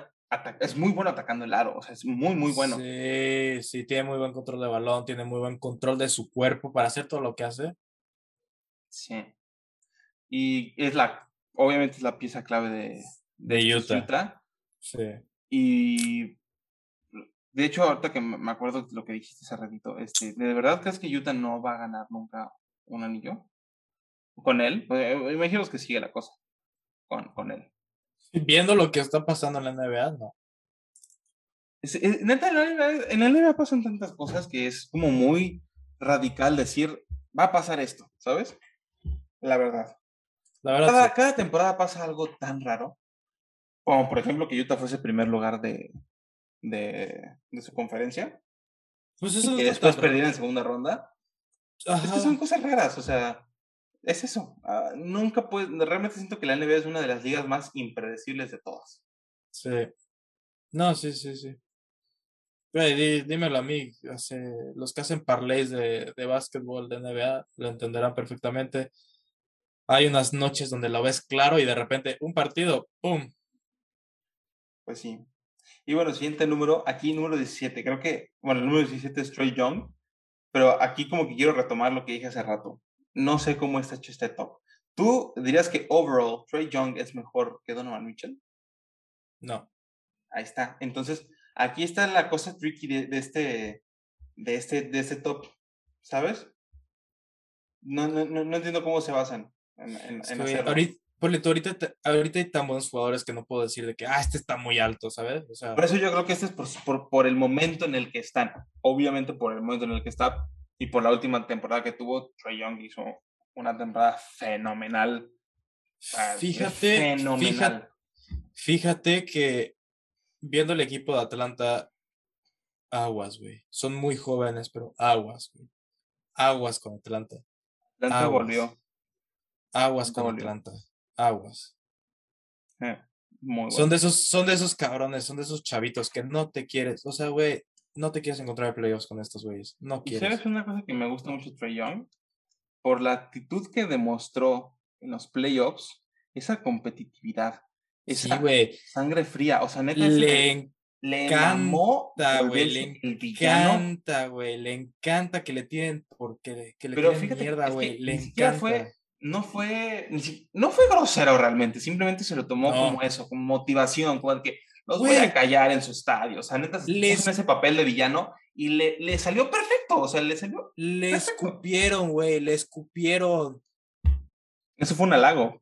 Speaker 2: es muy bueno atacando el aro, o sea, es muy, muy bueno.
Speaker 3: Sí, sí, tiene muy buen control de balón, tiene muy buen control de su cuerpo para hacer todo lo que hace.
Speaker 2: Sí. Y es la, obviamente es la pieza clave de,
Speaker 3: De Utah. Sí.
Speaker 2: Y de hecho, ahorita que me acuerdo de lo que dijiste hace ratito, este, ¿de verdad crees que Utah no va a ganar nunca un anillo? ¿Con él? Eh, Imagino que sigue la cosa con, con él.
Speaker 3: Viendo lo que está pasando en la NBA, no.
Speaker 2: Es- es- neta, en la NBA en la NBA pasan tantas cosas que es como muy radical decir, va a pasar esto, ¿sabes? La verdad.
Speaker 3: La verdad,
Speaker 2: Cada,
Speaker 3: sí.
Speaker 2: cada temporada pasa algo tan raro, como por ejemplo que Utah fuese primer lugar de, de, de su conferencia,
Speaker 3: Pues
Speaker 2: y
Speaker 3: eso
Speaker 2: que
Speaker 3: está
Speaker 2: después
Speaker 3: tan
Speaker 2: perdiera en segunda ronda. Es que son cosas raras, o sea, es eso. ah, nunca puedes, realmente siento que la NBA es una de las ligas más impredecibles de todas.
Speaker 3: Sí. No, sí, sí, sí. Di- dímelo a mí, hace- los que hacen parlays de, de básquetbol de NBA lo entenderán perfectamente. Hay unas noches donde lo ves claro y de repente un partido, ¡pum!
Speaker 2: Pues sí. Y bueno, siguiente número, aquí número 17, creo que, bueno, el número 17 es Troy Young, pero aquí como que quiero retomar lo que dije hace rato. No sé cómo está hecho este top. ¿Tú dirías que overall Troy Young es mejor que Donovan Mitchell?
Speaker 3: No.
Speaker 2: Ahí está. Entonces, aquí está la cosa tricky de, de este, de este, de este top, ¿sabes? No, no, no, no entiendo cómo se basan en, en,
Speaker 3: que, ahorita, ponle tú, ahorita, ahorita hay tan buenos jugadores que no puedo decir de que, ah, este está muy alto, ¿sabes? O sea,
Speaker 2: Por eso yo creo que este es por, por, por el momento en el que están. Obviamente por el momento en el que está y por la última temporada que tuvo, Trey Young hizo una temporada fenomenal.
Speaker 3: Fíjate, fíjate,
Speaker 2: Fenomenal.
Speaker 3: fíjate que viendo el equipo de Atlanta, aguas, güey. Son muy jóvenes, pero aguas, güey. Aguas con Atlanta.
Speaker 2: Atlanta
Speaker 3: aguas.
Speaker 2: volvió.
Speaker 3: Aguas con
Speaker 2: volvió.
Speaker 3: Atlanta. Aguas.
Speaker 2: Eh, muy bueno.
Speaker 3: Son de esos, son de esos cabrones, son de esos chavitos que no te quieres. O sea, güey, no te quieres encontrar en playoffs con estos güeyes. No
Speaker 2: Y
Speaker 3: quieres.
Speaker 2: sabes una cosa que me gusta mucho Trey Young, por la actitud que demostró en los playoffs, esa competitividad,
Speaker 3: Sí,
Speaker 2: esa
Speaker 3: güey.
Speaker 2: sangre fría, o sea, neta,
Speaker 3: Le
Speaker 2: le
Speaker 3: encanta, güey. Le encanta, güey. Le encanta que le tiren porque que le
Speaker 2: pero fíjate,
Speaker 3: mierda, güey. Le encanta.
Speaker 2: fue, no fue, no fue grosero realmente, simplemente se lo tomó
Speaker 3: No.
Speaker 2: como eso, como motivación, como que los voy a callar en su estadio, o sea, neta,
Speaker 3: Les-
Speaker 2: ese papel de villano y le, le salió perfecto, o sea, le salió,
Speaker 3: Le
Speaker 2: Perfecto.
Speaker 3: escupieron, güey. Le escupieron.
Speaker 2: eso fue un halago.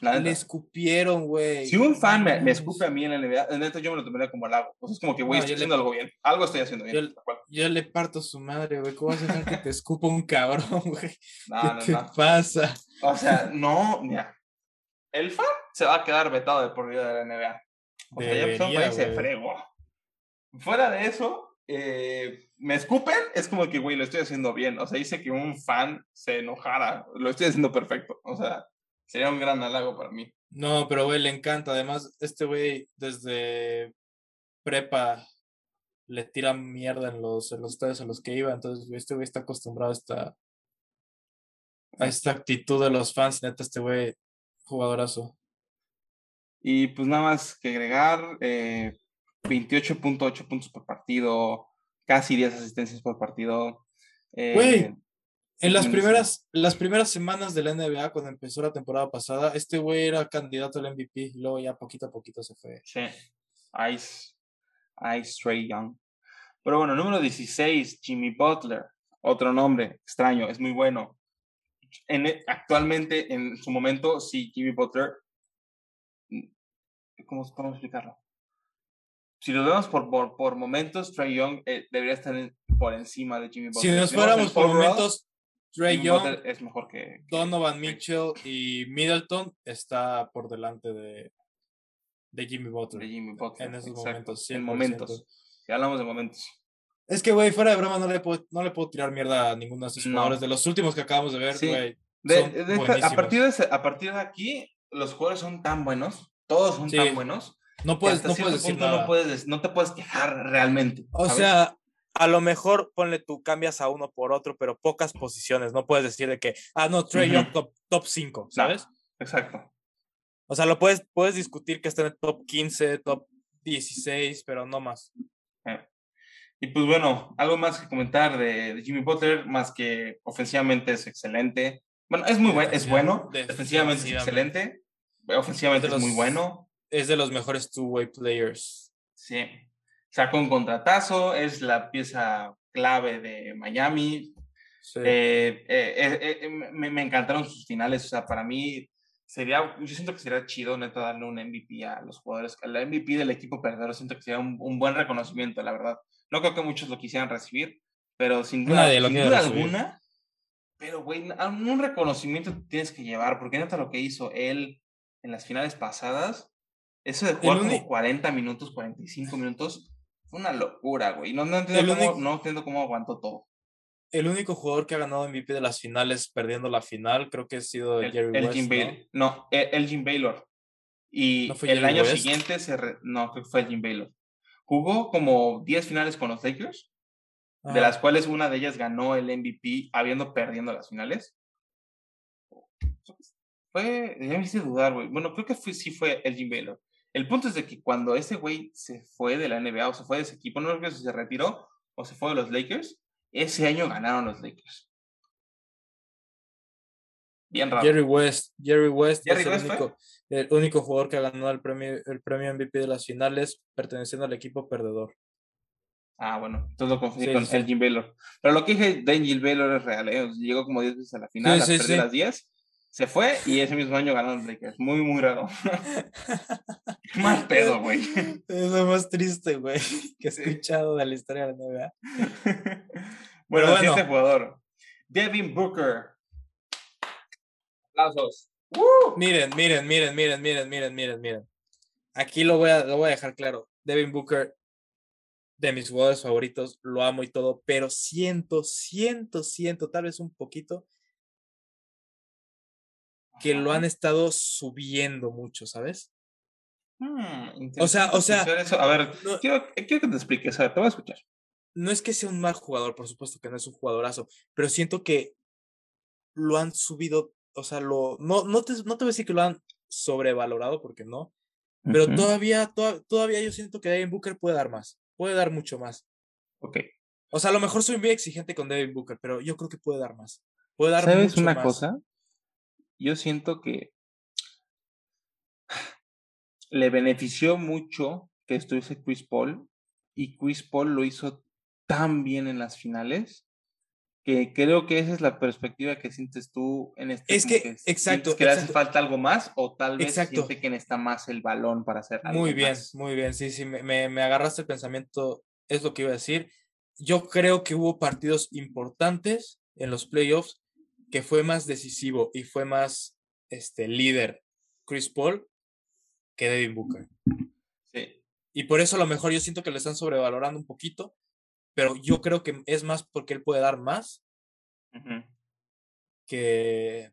Speaker 3: Le escupieron, güey.
Speaker 2: Si un fan me, me escupe a mí en la NBA, neta yo me lo tomaría como halago. O sea, es como que, güey,
Speaker 3: No,
Speaker 2: estoy
Speaker 3: le-
Speaker 2: haciendo algo bien. Algo estoy haciendo bien.
Speaker 3: yo- le parto su madre, güey. ¿Cómo vas a dejar que te escupa un cabrón, güey?
Speaker 2: No,
Speaker 3: ¿Qué
Speaker 2: no,
Speaker 3: te
Speaker 2: no.
Speaker 3: pasa?
Speaker 2: O sea, no, mira. El fan se va a quedar vetado de por vida de la NBA. O sea,
Speaker 3: Debería,
Speaker 2: se fregó. Fuera de eso, eh, me escupen, es como que, güey, lo estoy haciendo bien. O sea, hice que un fan se enojara. Lo estoy haciendo perfecto. O sea, sería un gran halago para mí.
Speaker 3: No, pero güey, le encanta. Además, este güey desde prepa le tira mierda en los, en los estadios a los que iba. Entonces, güey, este güey está acostumbrado a esta, a esta actitud de los fans. Neta, este güey, jugadorazo.
Speaker 2: Y pues nada más que agregar, eh, 28.8 puntos por partido, casi 10 asistencias por partido. eh,
Speaker 3: Güey, En las primeras, las primeras semanas de la NBA, cuando empezó la temporada pasada, este güey era candidato al MVP y luego ya poquito a poquito se fue.
Speaker 2: Sí, Ice, Ice Trey Young. Pero bueno, número 16, Jimmy Butler. Otro nombre extraño, es muy bueno. En, e- actualmente, en su momento, sí, Jimmy Butler. ¿Cómo, cómo explicarlo? Si lo vemos por, por, por momentos, Trey Young eh, debería estar en- por encima de Jimmy Butler.
Speaker 3: Si nos fuéramos por momentos, Trey
Speaker 2: Jimmy
Speaker 3: Young,
Speaker 2: Butler es mejor que. que
Speaker 3: Donovan. Mitchell y Middleton está por delante de, de Jimmy
Speaker 2: de
Speaker 3: Butler.
Speaker 2: Jimmy Butler.
Speaker 3: En esos
Speaker 2: exacto,
Speaker 3: momentos,
Speaker 2: En
Speaker 3: 100%.
Speaker 2: momentos. Ya hablamos de momentos.
Speaker 3: Es que, güey, fuera de broma, no le puedo, no le puedo tirar mierda a ninguno de estos
Speaker 2: No.
Speaker 3: jugadores. De los últimos que acabamos de ver,
Speaker 2: Sí.
Speaker 3: güey.
Speaker 2: De- de esta- a, partir de, a partir de aquí, los jugadores son tan buenos, todos son
Speaker 3: Sí,
Speaker 2: tan buenos,
Speaker 3: No
Speaker 2: que
Speaker 3: puedes,
Speaker 2: hasta
Speaker 3: no puedes decir
Speaker 2: punto
Speaker 3: nada.
Speaker 2: no, puedes, des- no te puedes quejar realmente.
Speaker 3: O
Speaker 2: ¿sabes?
Speaker 3: sea, a lo mejor ponle tú, cambias a uno por otro, pero pocas posiciones. No puedes decir de que, ah, no, Trey. Young top, top 5,
Speaker 2: No,
Speaker 3: ¿sabes?
Speaker 2: Exacto.
Speaker 3: O sea, lo puedes, puedes discutir que está en el top 15, top 16, pero no más.
Speaker 2: Eh. Y pues bueno, algo más que comentar de, de Jimmy Butler, más que ofensivamente es excelente. Bueno, es muy bueno, es bueno.
Speaker 3: Defensiva-
Speaker 2: Defensivamente es excelente. Ofensivamente
Speaker 3: De
Speaker 2: es muy
Speaker 3: los-
Speaker 2: bueno.
Speaker 3: Es de los mejores two-way players.
Speaker 2: Sí. Sacó un contratazo, es la pieza clave de Miami.
Speaker 3: Sí.
Speaker 2: Eh, eh, eh, eh, me, me encantaron sus finales. O sea, para mí sería, yo siento que sería chido, neta, darle un MVP a los jugadores. Al MVP del equipo perdedor, siento que sería un, un buen reconocimiento, la verdad. No creo que muchos lo quisieran recibir, pero sin duda,
Speaker 3: Nadie
Speaker 2: sin duda alguna. Pero, güey, un reconocimiento tienes que llevar, porque neta lo que hizo él en las finales pasadas, eso de jugar como 40 minutos, 45 minutos, fue una locura, güey. No, no, entiendo cómo,
Speaker 3: único-
Speaker 2: no entiendo cómo aguantó todo.
Speaker 3: El único jugador que ha ganado MVP de las finales perdiendo la final creo que ha sido
Speaker 2: El,
Speaker 3: Jerry
Speaker 2: el
Speaker 3: West.
Speaker 2: Jim
Speaker 3: ¿no?
Speaker 2: Baylor. No, el, el Jim Baylor. Y
Speaker 3: ¿No fue
Speaker 2: el
Speaker 3: Jerry
Speaker 2: año
Speaker 3: West?
Speaker 2: siguiente se. re- No, creo que fue el Jim Baylor. Jugó como 10 finales con los Lakers, de las cuales una de ellas ganó el MVP habiendo perdiendo las finales. Fue. Ya me hice dudar, güey. Bueno, creo que fue, sí fue el Jim Baylor. El punto es de que cuando ese güey se fue de la NBA o se fue de ese equipo, no recuerdo si se retiró o se fue de los Lakers, ese año ganaron los Lakers. Bien raro.
Speaker 3: Jerry West. Jerry West
Speaker 2: Jerry
Speaker 3: es el
Speaker 2: West
Speaker 3: único, el único jugador que ganado el premio, el premio MVP de las finales perteneciendo al equipo perdedor.
Speaker 2: Ah, bueno, entonces lo confundí
Speaker 3: Sí,
Speaker 2: con
Speaker 3: sí.
Speaker 2: Jim Baylor. Pero lo que dije de Jim Baylor es real, ¿eh? Llegó como 10 veces a la final,
Speaker 3: Sí,
Speaker 2: las las 10, se fue y ese mismo año ganó los Lakers. Muy, muy raro. Más pedo, güey.
Speaker 3: Es lo más triste, güey, que he escuchado de la historia de la NBA.
Speaker 2: bueno,
Speaker 3: bueno.
Speaker 2: siguiente jugador. Devin Booker. Aplausos. ¡Woo!
Speaker 3: Miren, miren, miren, miren, miren, miren, miren, miren. Aquí lo voy a, lo voy a dejar claro. Devin Booker, de mis jugadores favoritos, lo amo y todo, pero siento, siento, siento, tal vez un poquito, que lo han estado subiendo mucho, ¿sabes?
Speaker 2: Hmm,
Speaker 3: O sea, o sea,
Speaker 2: eso. A ver,
Speaker 3: no-
Speaker 2: quiero, quiero que te expliques. A ver, te voy a escuchar.
Speaker 3: No es que sea un mal jugador, por supuesto que no es un jugadorazo, pero siento que lo han subido o sea, lo, no, no, te, no te voy a decir que lo han sobrevalorado, porque no, pero todavía, toda- todavía yo siento que Devin Booker puede dar más, puede dar mucho más.
Speaker 2: Ok.
Speaker 3: O sea, a lo mejor soy muy exigente con Devin Booker, pero yo creo que puede dar más. Puede dar
Speaker 2: ¿Sabes
Speaker 3: mucho
Speaker 2: una
Speaker 3: más.
Speaker 2: cosa? Yo siento que le benefició mucho que estuviese Chris Paul y Chris Paul lo hizo tan bien en las finales que creo que esa es la perspectiva que sientes tú en este
Speaker 3: Es que- exacto,
Speaker 2: que le hace falta algo más o tal vez
Speaker 3: Exacto.
Speaker 2: siente que necesita más el balón para hacer algo
Speaker 3: Muy bien,
Speaker 2: más.
Speaker 3: muy bien. Sí, sí, me, me agarraste el pensamiento, es lo que iba a decir. Yo creo que hubo partidos importantes en los playoffs que fue más decisivo y fue más este, líder Chris Paul que Devin Booker.
Speaker 2: Sí.
Speaker 3: Y por eso a lo mejor yo siento que lo están sobrevalorando un poquito, pero yo creo que es más porque él puede dar más que,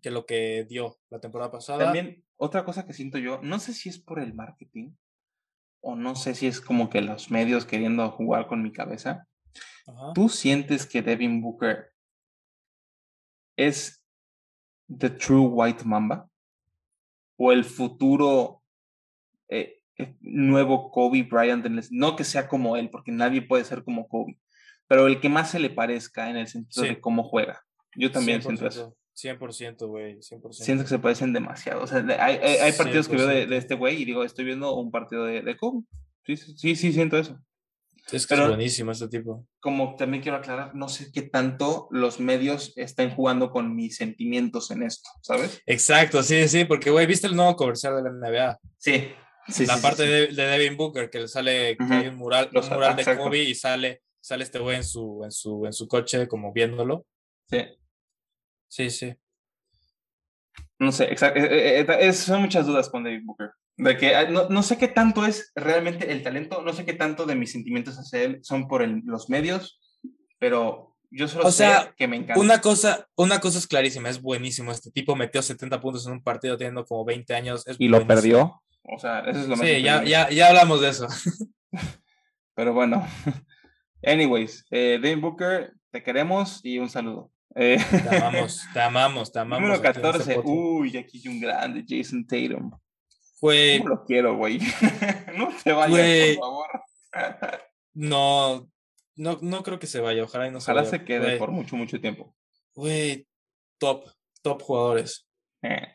Speaker 3: que lo que dio la temporada pasada.
Speaker 2: También otra cosa que siento yo, no sé si es por el marketing o no sé si es como que los medios queriendo jugar con mi cabeza. ¿Tú sientes que Devin Booker es the true white mamba? ¿O el futuro eh, eh, nuevo Kobe Bryant? No que sea como él, porque nadie puede ser como Kobe, pero el que más se le parezca en el sentido
Speaker 3: Sí.
Speaker 2: de cómo juega. Yo también siento eso.
Speaker 3: 100%, güey, 100%.
Speaker 2: Siento que se parecen demasiado. O sea, hay, hay, hay partidos que veo de,
Speaker 3: 100%.
Speaker 2: de este güey y digo, estoy viendo un partido de, de Kobe. Sí, sí, sí, siento eso.
Speaker 3: Es que
Speaker 2: pero-
Speaker 3: es buenísimo este tipo.
Speaker 2: Como también quiero aclarar, no sé qué tanto los medios están jugando con mis sentimientos en esto, ¿sabes?
Speaker 3: Exacto, sí, sí, porque, güey, ¿viste el nuevo comercial de la NBA?
Speaker 2: Sí. sí
Speaker 3: la
Speaker 2: sí,
Speaker 3: parte
Speaker 2: sí.
Speaker 3: De, de Devin Booker, que le sale, que hay un mural,
Speaker 2: Los-
Speaker 3: un mural de
Speaker 2: exacto.
Speaker 3: Kobe y sale, sale este güey en su, en su, en su coche como viéndolo.
Speaker 2: Sí.
Speaker 3: Sí, sí.
Speaker 2: No sé, exacto. eh, eh, eh, son muchas dudas con David Booker. De que ah, no, no sé qué tanto es realmente el talento, no sé qué tanto de mis sentimientos hacia él son por el- los medios, pero yo solo
Speaker 3: O
Speaker 2: sé
Speaker 3: sea,
Speaker 2: que me encanta.
Speaker 3: Una cosa, una cosa es clarísima, es buenísimo. Este tipo metió 70 puntos en un partido teniendo como 20 años. es
Speaker 2: y lo
Speaker 3: buenísimo.
Speaker 2: perdió. O sea, eso es lo más
Speaker 3: Sí, ya, ya, ya hablamos de eso.
Speaker 2: Pero bueno. Anyways, eh, Devin Booker, te queremos y un saludo. Eh,
Speaker 3: Te amamos, te amamos, te amamos.
Speaker 2: número
Speaker 3: este
Speaker 2: 14.
Speaker 3: podcast.
Speaker 2: Uy, aquí hay un grande, Jason Tatum.
Speaker 3: Güey,
Speaker 2: ¿Cómo lo quiero, güey? no vayas,
Speaker 3: Güey.
Speaker 2: por favor.
Speaker 3: no, no, no creo que se vaya. Ojalá y no se
Speaker 2: Ojalá
Speaker 3: vaya.
Speaker 2: se quede
Speaker 3: Güey,
Speaker 2: por mucho, mucho tiempo.
Speaker 3: Güey, top, top jugadores.
Speaker 2: Eh,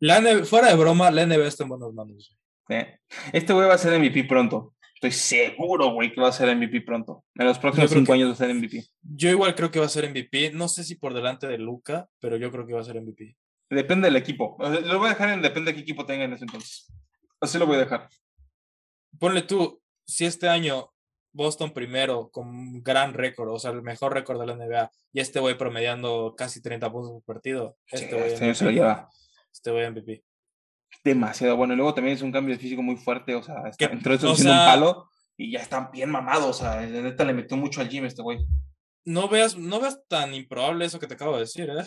Speaker 3: La NBA fuera de broma, la NBA está en buenas manos.
Speaker 2: eh. Este güey va a ser MVP pronto. Estoy seguro, güey, que va a ser MVP pronto. En los próximos cinco
Speaker 3: que-
Speaker 2: años va a ser MVP.
Speaker 3: Yo igual creo que va a ser MVP. No sé si por delante de Luca, pero yo creo que va a ser MVP.
Speaker 2: Depende del equipo. O sea, lo voy a dejar en depende de qué equipo tenga en ese entonces. Así lo voy a dejar.
Speaker 3: Ponle tú, si este año Boston primero con un gran récord, o sea, el mejor récord de la NBA, y este güey promediando casi 30 puntos por partido,
Speaker 2: Sí,
Speaker 3: este güey
Speaker 2: este se lo lleva.
Speaker 3: Este güey MVP.
Speaker 2: demasiado bueno. Y luego también es un cambio físico muy fuerte. O sea, está, entró eso siendo un
Speaker 3: sea-
Speaker 2: palo y ya está bien mamado. O sea, de neta le metió mucho al gym este güey.
Speaker 3: No veas, no veas tan improbable eso que te acabo de decir, ¿eh?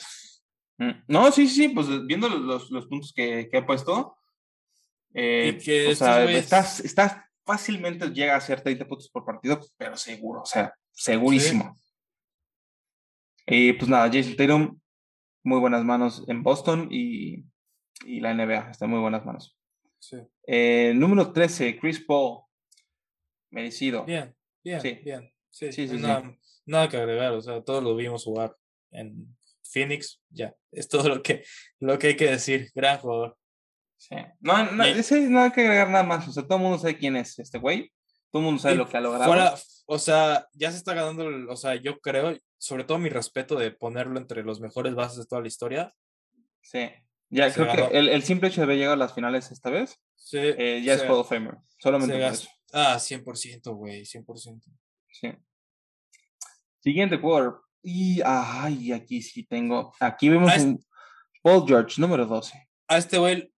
Speaker 2: Mm, No, sí, sí, pues viendo los, los, puntos que, que ha puesto. eh,
Speaker 3: que
Speaker 2: o sea, estás, estás fácilmente llega a ser 30 puntos por partido, pero seguro, o sea, segurísimo. Y pues nada, Jason Tatum, muy buenas manos en Boston y, y la NBA, está en muy buenas manos.
Speaker 3: Sí.
Speaker 2: Eh, número 13, Chris Paul. Merecido.
Speaker 3: Bien, bien,
Speaker 2: Sí.
Speaker 3: bien. Sí,
Speaker 2: Sí, sí, sí.
Speaker 3: nada, nada que agregar, o sea, todos lo vimos jugar en Phoenix, ya, es todo lo que, lo que hay que decir, gran jugador.
Speaker 2: Sí. No, no, hay que agregar nada más. O sea, todo el mundo sabe quién es este güey. Todo el mundo sabe lo que ha logrado.
Speaker 3: Fuera, o sea, ya se está ganando, o sea, yo creo, sobre todo mi respeto de ponerlo entre los mejores bases de toda la historia.
Speaker 2: Sí. Ya,
Speaker 3: Se
Speaker 2: creo
Speaker 3: ganó.
Speaker 2: que el, el simple hecho de haber llegado a las finales esta vez,
Speaker 3: Sí,
Speaker 2: eh, ya es Hall of Famer. Solamente por eso.
Speaker 3: Ah, 100%, güey, 100%.
Speaker 2: Sí. Siguiente jugador. Y, ay, aquí sí tengo. Aquí vemos un Paul George, número 12.
Speaker 3: A este güey,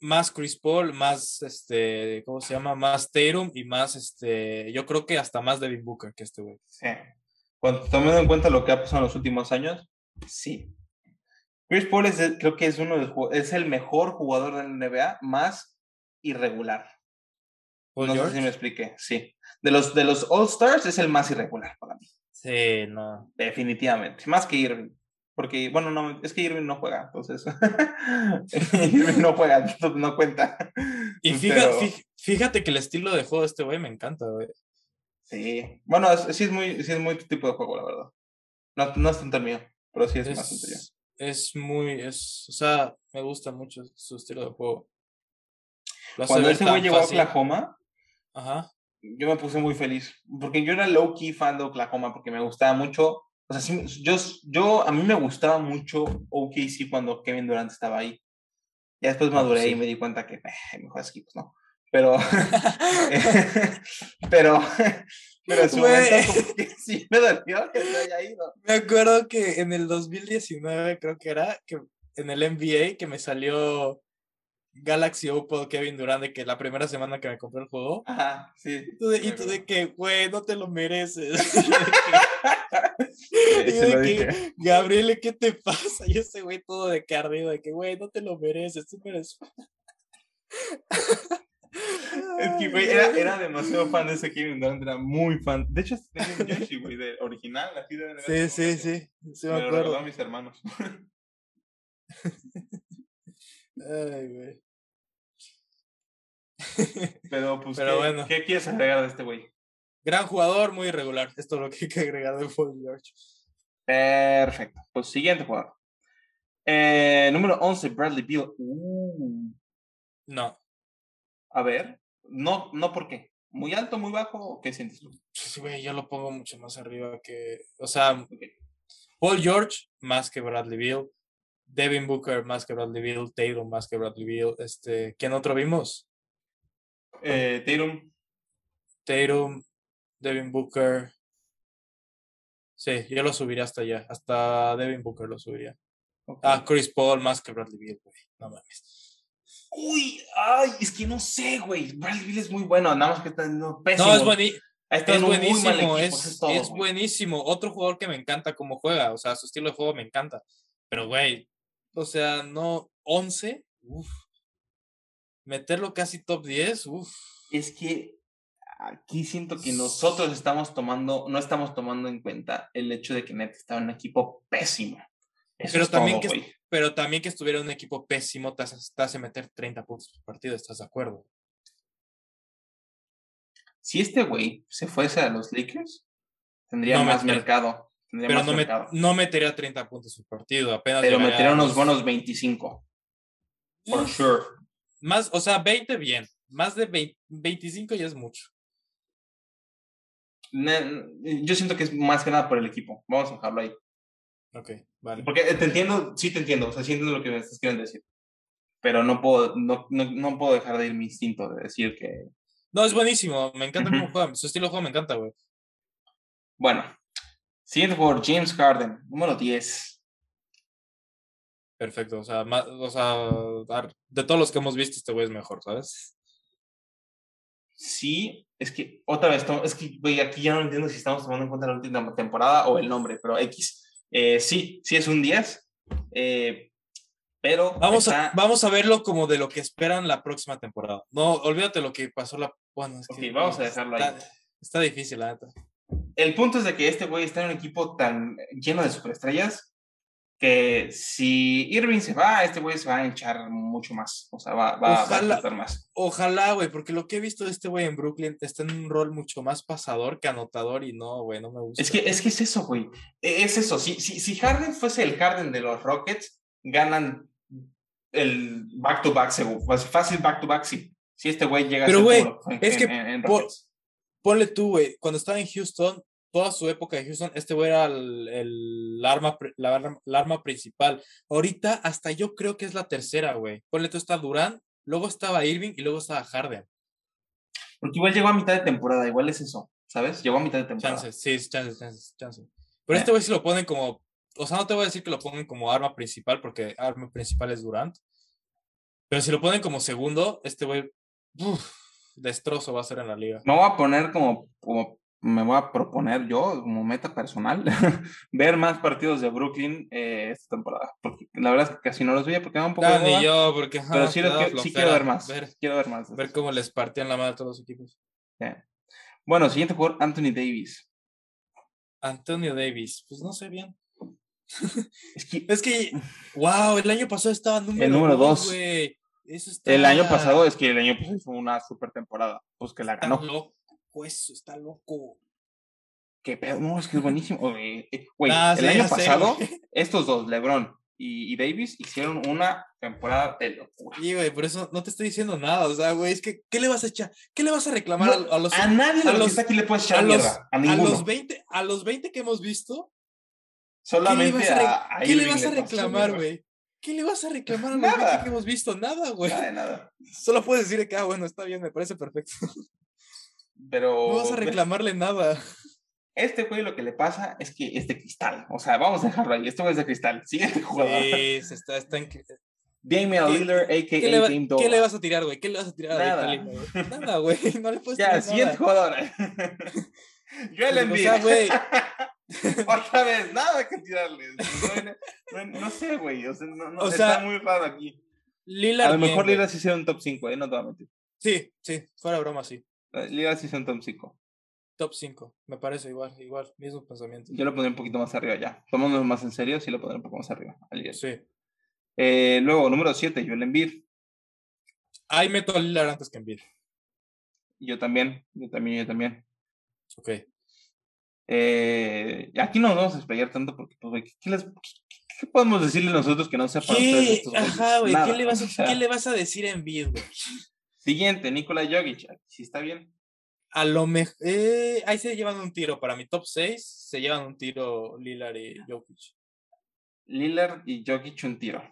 Speaker 3: más Chris Paul, más, este, ¿cómo se llama? Más Tatum y más, este, yo creo que hasta más Devin Booker que este güey.
Speaker 2: Sí. Cuando tomando en cuenta lo que ha pasado en los últimos años, sí. Chris Paul es, creo que es uno de los es el mejor jugador de la NBA más irregular.
Speaker 3: Paul
Speaker 2: no
Speaker 3: George.
Speaker 2: sé si me expliqué. Sí. De los, de los All Stars es el más irregular para mí.
Speaker 3: Sí, no.
Speaker 2: Definitivamente. Más que Irving. Porque, bueno, no, es que Irving no juega, entonces. Irving no juega, no cuenta.
Speaker 3: Y fíjate, fíjate que el estilo de juego de este güey me encanta, güey.
Speaker 2: Sí. Bueno, sí, es muy, sí es muy tipo de juego, la verdad. No, no es tanto el mío, pero sí es, más sencillo.
Speaker 3: Es muy, es, o sea, me gusta mucho su estilo de juego.
Speaker 2: Cuando ese güey llegó a Oklahoma, Ajá. Yo me puse muy feliz, porque yo era low key fan de Oklahoma, porque me gustaba mucho, o sea, yo, yo, a mí me gustaba mucho OKC cuando Kevin Durant estaba ahí. Ya después maduré y me di cuenta que eh, mejores equipos, ¿no? Pero, pero, pero su momento como que sí me dolió que se haya ido.
Speaker 3: Me acuerdo que en el 2019 creo que era, que en el NBA que me salió Galaxy Opal Kevin Durant de que la primera semana que me compré el juego.
Speaker 2: Ajá, sí.
Speaker 3: Y tú de, y tú de que, güey, no te lo mereces. y de que, Gabriele, ¿qué te pasa? Y ese güey todo de que ardido, de que, güey, no te lo mereces, tú eres...
Speaker 2: Es que, güey, era, era, demasiado fan de ese Kevin Durant, era muy fan. De hecho, tenía un Yoshi, güey, de original, así de
Speaker 3: Sí, sí, sí, sí, me,
Speaker 2: me acuerdo. a mis hermanos.
Speaker 3: Ay, güey.
Speaker 2: Pero, pues, Pero ¿qué, bueno. ¿qué quieres agregar de este güey?
Speaker 3: Gran jugador, muy irregular. Esto es lo que hay que agregar de Paul George.
Speaker 2: Perfecto. Pues siguiente jugador. Eh, número 11, Bradley Beal. Uh.
Speaker 3: No.
Speaker 2: A ver. No, no, ¿por qué? ¿Muy alto, muy bajo? ¿Qué sientes tú?
Speaker 3: Pues, güey, yo lo pongo mucho más arriba que. O sea, Paul George más que Bradley Beal. Devin Booker más que Bradley Beal. Taylor más que Bradley Beal. Este, ¿Quién otro vimos?
Speaker 2: Eh, Tatum.
Speaker 3: Tatum, Devin Booker. Sí, yo lo subiría hasta allá. Hasta Devin Booker lo subiría. Ah, Chris Paul más que Bradley Beal, güey. No mames.
Speaker 2: Uy, ay, es que no sé, güey. Bradley Beal es muy bueno, nada más que está no, pésimo.
Speaker 3: No, es, buenísimo. es buenísimo, es, es, buenísimo. Otro jugador que me encanta cómo juega, o sea, su estilo de juego me encanta. Pero, güey, o sea, no, 11, uff meterlo casi top 10, uff.
Speaker 2: Es que aquí siento que nosotros estamos tomando, no estamos tomando en cuenta el hecho de que Net estaba en un equipo pésimo.
Speaker 3: pero, también que, pero también que estuviera en un equipo pésimo te hace, meter 30 puntos por partido, ¿estás de acuerdo?
Speaker 2: Si este güey se fuese a los Lakers, tendría más mercado.
Speaker 3: Pero no, no metería 30 puntos por partido, apenas.
Speaker 2: Pero metería unos buenos 25. For sure.
Speaker 3: Más, o sea, 20 bien. Más de 25 ya es mucho.
Speaker 2: Yo siento que es más que nada por el equipo. Vamos a dejarlo ahí.
Speaker 3: Ok, vale.
Speaker 2: Porque te entiendo, sí te entiendo, o sea, sí entiendo lo que me estás queriendo decir. Pero no puedo, no, no, puedo dejar de ir mi instinto de decir que.
Speaker 3: No, es buenísimo. Me encanta cómo juega. Su estilo de juego me encanta, güey.
Speaker 2: Bueno. Siguiente por James Harden, número 10.
Speaker 3: Perfecto, o sea, o sea, de todos los que hemos visto, este güey es mejor, ¿sabes?
Speaker 2: Sí, es que otra vez, es que güey, aquí ya no entiendo si estamos tomando en cuenta la última temporada o el nombre, pero X. Eh, sí, sí es un 10, eh, pero...
Speaker 3: Vamos, a, vamos a verlo como de lo que esperan la próxima temporada. No, olvídate lo que pasó la... Bueno, es
Speaker 2: que, vamos a dejarlo
Speaker 3: ahí. Está difícil, la neta.
Speaker 2: El punto es de que este güey está en un equipo tan lleno de superestrellas que si Irving se va, este güey se va a hinchar mucho más. O sea, va, va, a estar más.
Speaker 3: Ojalá, güey, porque lo que he visto de este güey en Brooklyn está en un rol mucho más pasador que anotador y no, güey, no me gusta.
Speaker 2: Es que es, que es eso, güey. E, es eso. Si, si, si Harden fuese el Harden de los Rockets, ganan el back-to-back seguro. Pues fácil back-to-back, sí. Si este güey llega
Speaker 3: Pero, güey, es que ponle tú, güey, cuando estaba en Houston, toda su época de Houston, este güey era el, arma, la, arma principal. Ahorita hasta yo creo que es la tercera, güey. Ponle tú está Durán, luego estaba Irving y luego estaba Harden.
Speaker 2: Porque igual llegó a mitad de temporada, igual es eso, ¿sabes? Llegó a mitad de temporada.
Speaker 3: Chances, sí, chances, chances, chances. Pero este güey sí lo ponen como, o sea, no te voy a decir que lo pongan como arma principal, porque arma principal es Durant. Pero si lo ponen como segundo, este güey, destrozo va a ser en la liga.
Speaker 2: No va a poner como, como me voy a proponer yo como meta personal ver más partidos de Brooklyn eh, esta temporada. Porque la verdad es que casi no los vi porque me un poco.
Speaker 3: ni yo, porque.
Speaker 2: pero sí, quiero ver más. Ver, quiero ver más.
Speaker 3: Ver cómo les partían la mano a todos los equipos.
Speaker 2: Bueno, siguiente jugador, Anthony Davis.
Speaker 3: Antonio Davis, pues no sé bien.
Speaker 2: Es que
Speaker 3: Es que, wow, el año pasado estaba número,
Speaker 2: número
Speaker 3: dos,
Speaker 2: el año pasado, es que el año pasado fue una super temporada. Pues que la ganó.
Speaker 3: loco, eso está loco.
Speaker 2: ¿Qué pedo? No, es que es buenísimo. Güey, eh,
Speaker 3: Nah,
Speaker 2: el
Speaker 3: sí,
Speaker 2: año
Speaker 3: sé,
Speaker 2: pasado, estos dos, LeBron y, y Davis, hicieron una temporada de locura.
Speaker 3: Sí, güey, por eso no te estoy diciendo nada. O sea, güey, es que, ¿qué le vas a echar? ¿Qué le vas a reclamar a-
Speaker 2: No,
Speaker 3: a, los.
Speaker 2: a nadie
Speaker 3: a
Speaker 2: los que
Speaker 3: los-
Speaker 2: está aquí le puedes echar
Speaker 3: a los,
Speaker 2: mierda. A
Speaker 3: los 20, a los 20 que hemos visto, ¿qué le
Speaker 2: Solamente
Speaker 3: vas a, ¿qué le vas a reclamar, güey? ¿Qué le vas a reclamar a los
Speaker 2: Nada.
Speaker 3: 20 que hemos visto? Nada, güey.
Speaker 2: Nada de nada.
Speaker 3: Solo puedes decir que, ah, bueno, está bien, me parece perfecto.
Speaker 2: Pero
Speaker 3: No vas a reclamarle nada.
Speaker 2: este güey lo que le pasa es que es de cristal. O sea, vamos a dejarlo ahí. Este güey es de cristal. Siguiente jugador.
Speaker 3: Sí, se está, está en que-
Speaker 2: Damian
Speaker 3: ¿Qué-
Speaker 2: Lillard, a.k.a.
Speaker 3: ¿Qué le, va-
Speaker 2: Dame
Speaker 3: qué le vas a tirar, güey? ¿Qué le vas a tirar a
Speaker 2: Nada.
Speaker 3: Güey? Nada, güey. No le puedes
Speaker 2: Ya,
Speaker 3: tirar
Speaker 2: siguiente jugador. Joel
Speaker 3: O
Speaker 2: Embiid.
Speaker 3: sea, güey.
Speaker 2: Otra vez, nada que tirarle. No, no- no sé, güey. O sea, no, no,
Speaker 3: O
Speaker 2: está
Speaker 3: sea,
Speaker 2: muy raro aquí.
Speaker 3: Lillard.
Speaker 2: A lo mejor. Lillard sí sea un top 5, ¿eh? No te voy a mentir.
Speaker 3: Sí, sí, fuera broma, sí.
Speaker 2: Eh, Lillard sí un top 5.
Speaker 3: Top 5. Me parece igual, igual. Mismo pensamiento.
Speaker 2: Yo lo pondré un poquito más arriba ya. Tomándonos más en serio, sí lo pondré un poco más arriba.
Speaker 3: Sí.
Speaker 2: Eh, luego, número 7, Joel Embiid.
Speaker 3: Ahí meto a Lillard antes que Embiid.
Speaker 2: Yo también, yo también, yo también.
Speaker 3: Ok.
Speaker 2: Eh, aquí no nos vamos a explayar tanto porque, pues, güey, ¿qué, qué les- qué- qué podemos decirle nosotros que no de
Speaker 3: ¿Qué? Ajá, güey. ¿Qué le, vas a,
Speaker 2: o sea,
Speaker 3: ¿Qué le vas a decir a Embiid, güey?
Speaker 2: Siguiente, Nikola Jokic. Sí está bien.
Speaker 3: A lo mejor. Eh, ahí se llevan un tiro. Para mi top 6, se llevan un tiro Lillard y Jokic.
Speaker 2: Lillard y Jokic un tiro.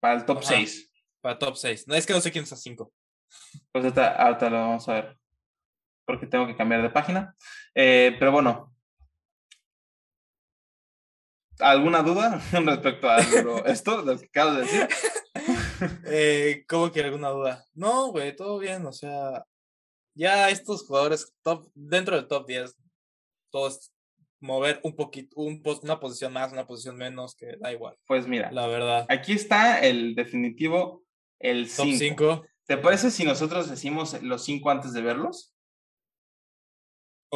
Speaker 2: Para el top
Speaker 3: Ajá.
Speaker 2: 6.
Speaker 3: Para top 6. No, es que no sé quién está 5.
Speaker 2: Pues ahorita, ahorita lo vamos a ver. Porque tengo que cambiar de página. Eh, pero bueno. ¿Alguna duda respecto a esto, lo que acabo de decir?
Speaker 3: Eh, ¿Cómo que alguna duda? No, güey, todo bien, o sea, ya estos jugadores top, dentro del top 10, todos mover un poquito, un, una posición más, una posición menos, que da igual,
Speaker 2: Pues mira,
Speaker 3: la verdad.
Speaker 2: aquí está el definitivo, el
Speaker 3: Top
Speaker 2: 5.
Speaker 3: 5,
Speaker 2: ¿Te parece si nosotros decimos los 5 antes de verlos?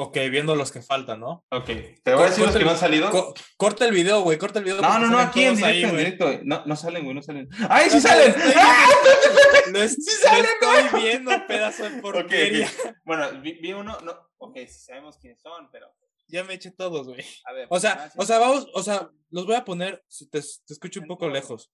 Speaker 3: Ok, viendo los que faltan, ¿no?
Speaker 2: Ok, te voy a decir los que
Speaker 3: el-
Speaker 2: no han salido.
Speaker 3: Co- corta el video, güey, corta el video.
Speaker 2: No, no, no, aquí en
Speaker 3: todos ahí,
Speaker 2: directo, en directo. No, no salen, güey, no salen. ¡Ay, sí
Speaker 3: No,
Speaker 2: salen!
Speaker 3: estoy
Speaker 2: ¡Ah!
Speaker 3: Lo, es-
Speaker 2: Sí
Speaker 3: lo
Speaker 2: salen,
Speaker 3: estoy viendo, pedazo de porquería.
Speaker 2: Bueno, vi, vi uno, no, ok, sí sabemos quiénes son, pero
Speaker 3: Ya me eché todos, güey.
Speaker 2: a ver.
Speaker 3: O sea,
Speaker 2: ah,
Speaker 3: o sea, vamos, o sea, los voy a poner, si te, te escucho un poco lejos.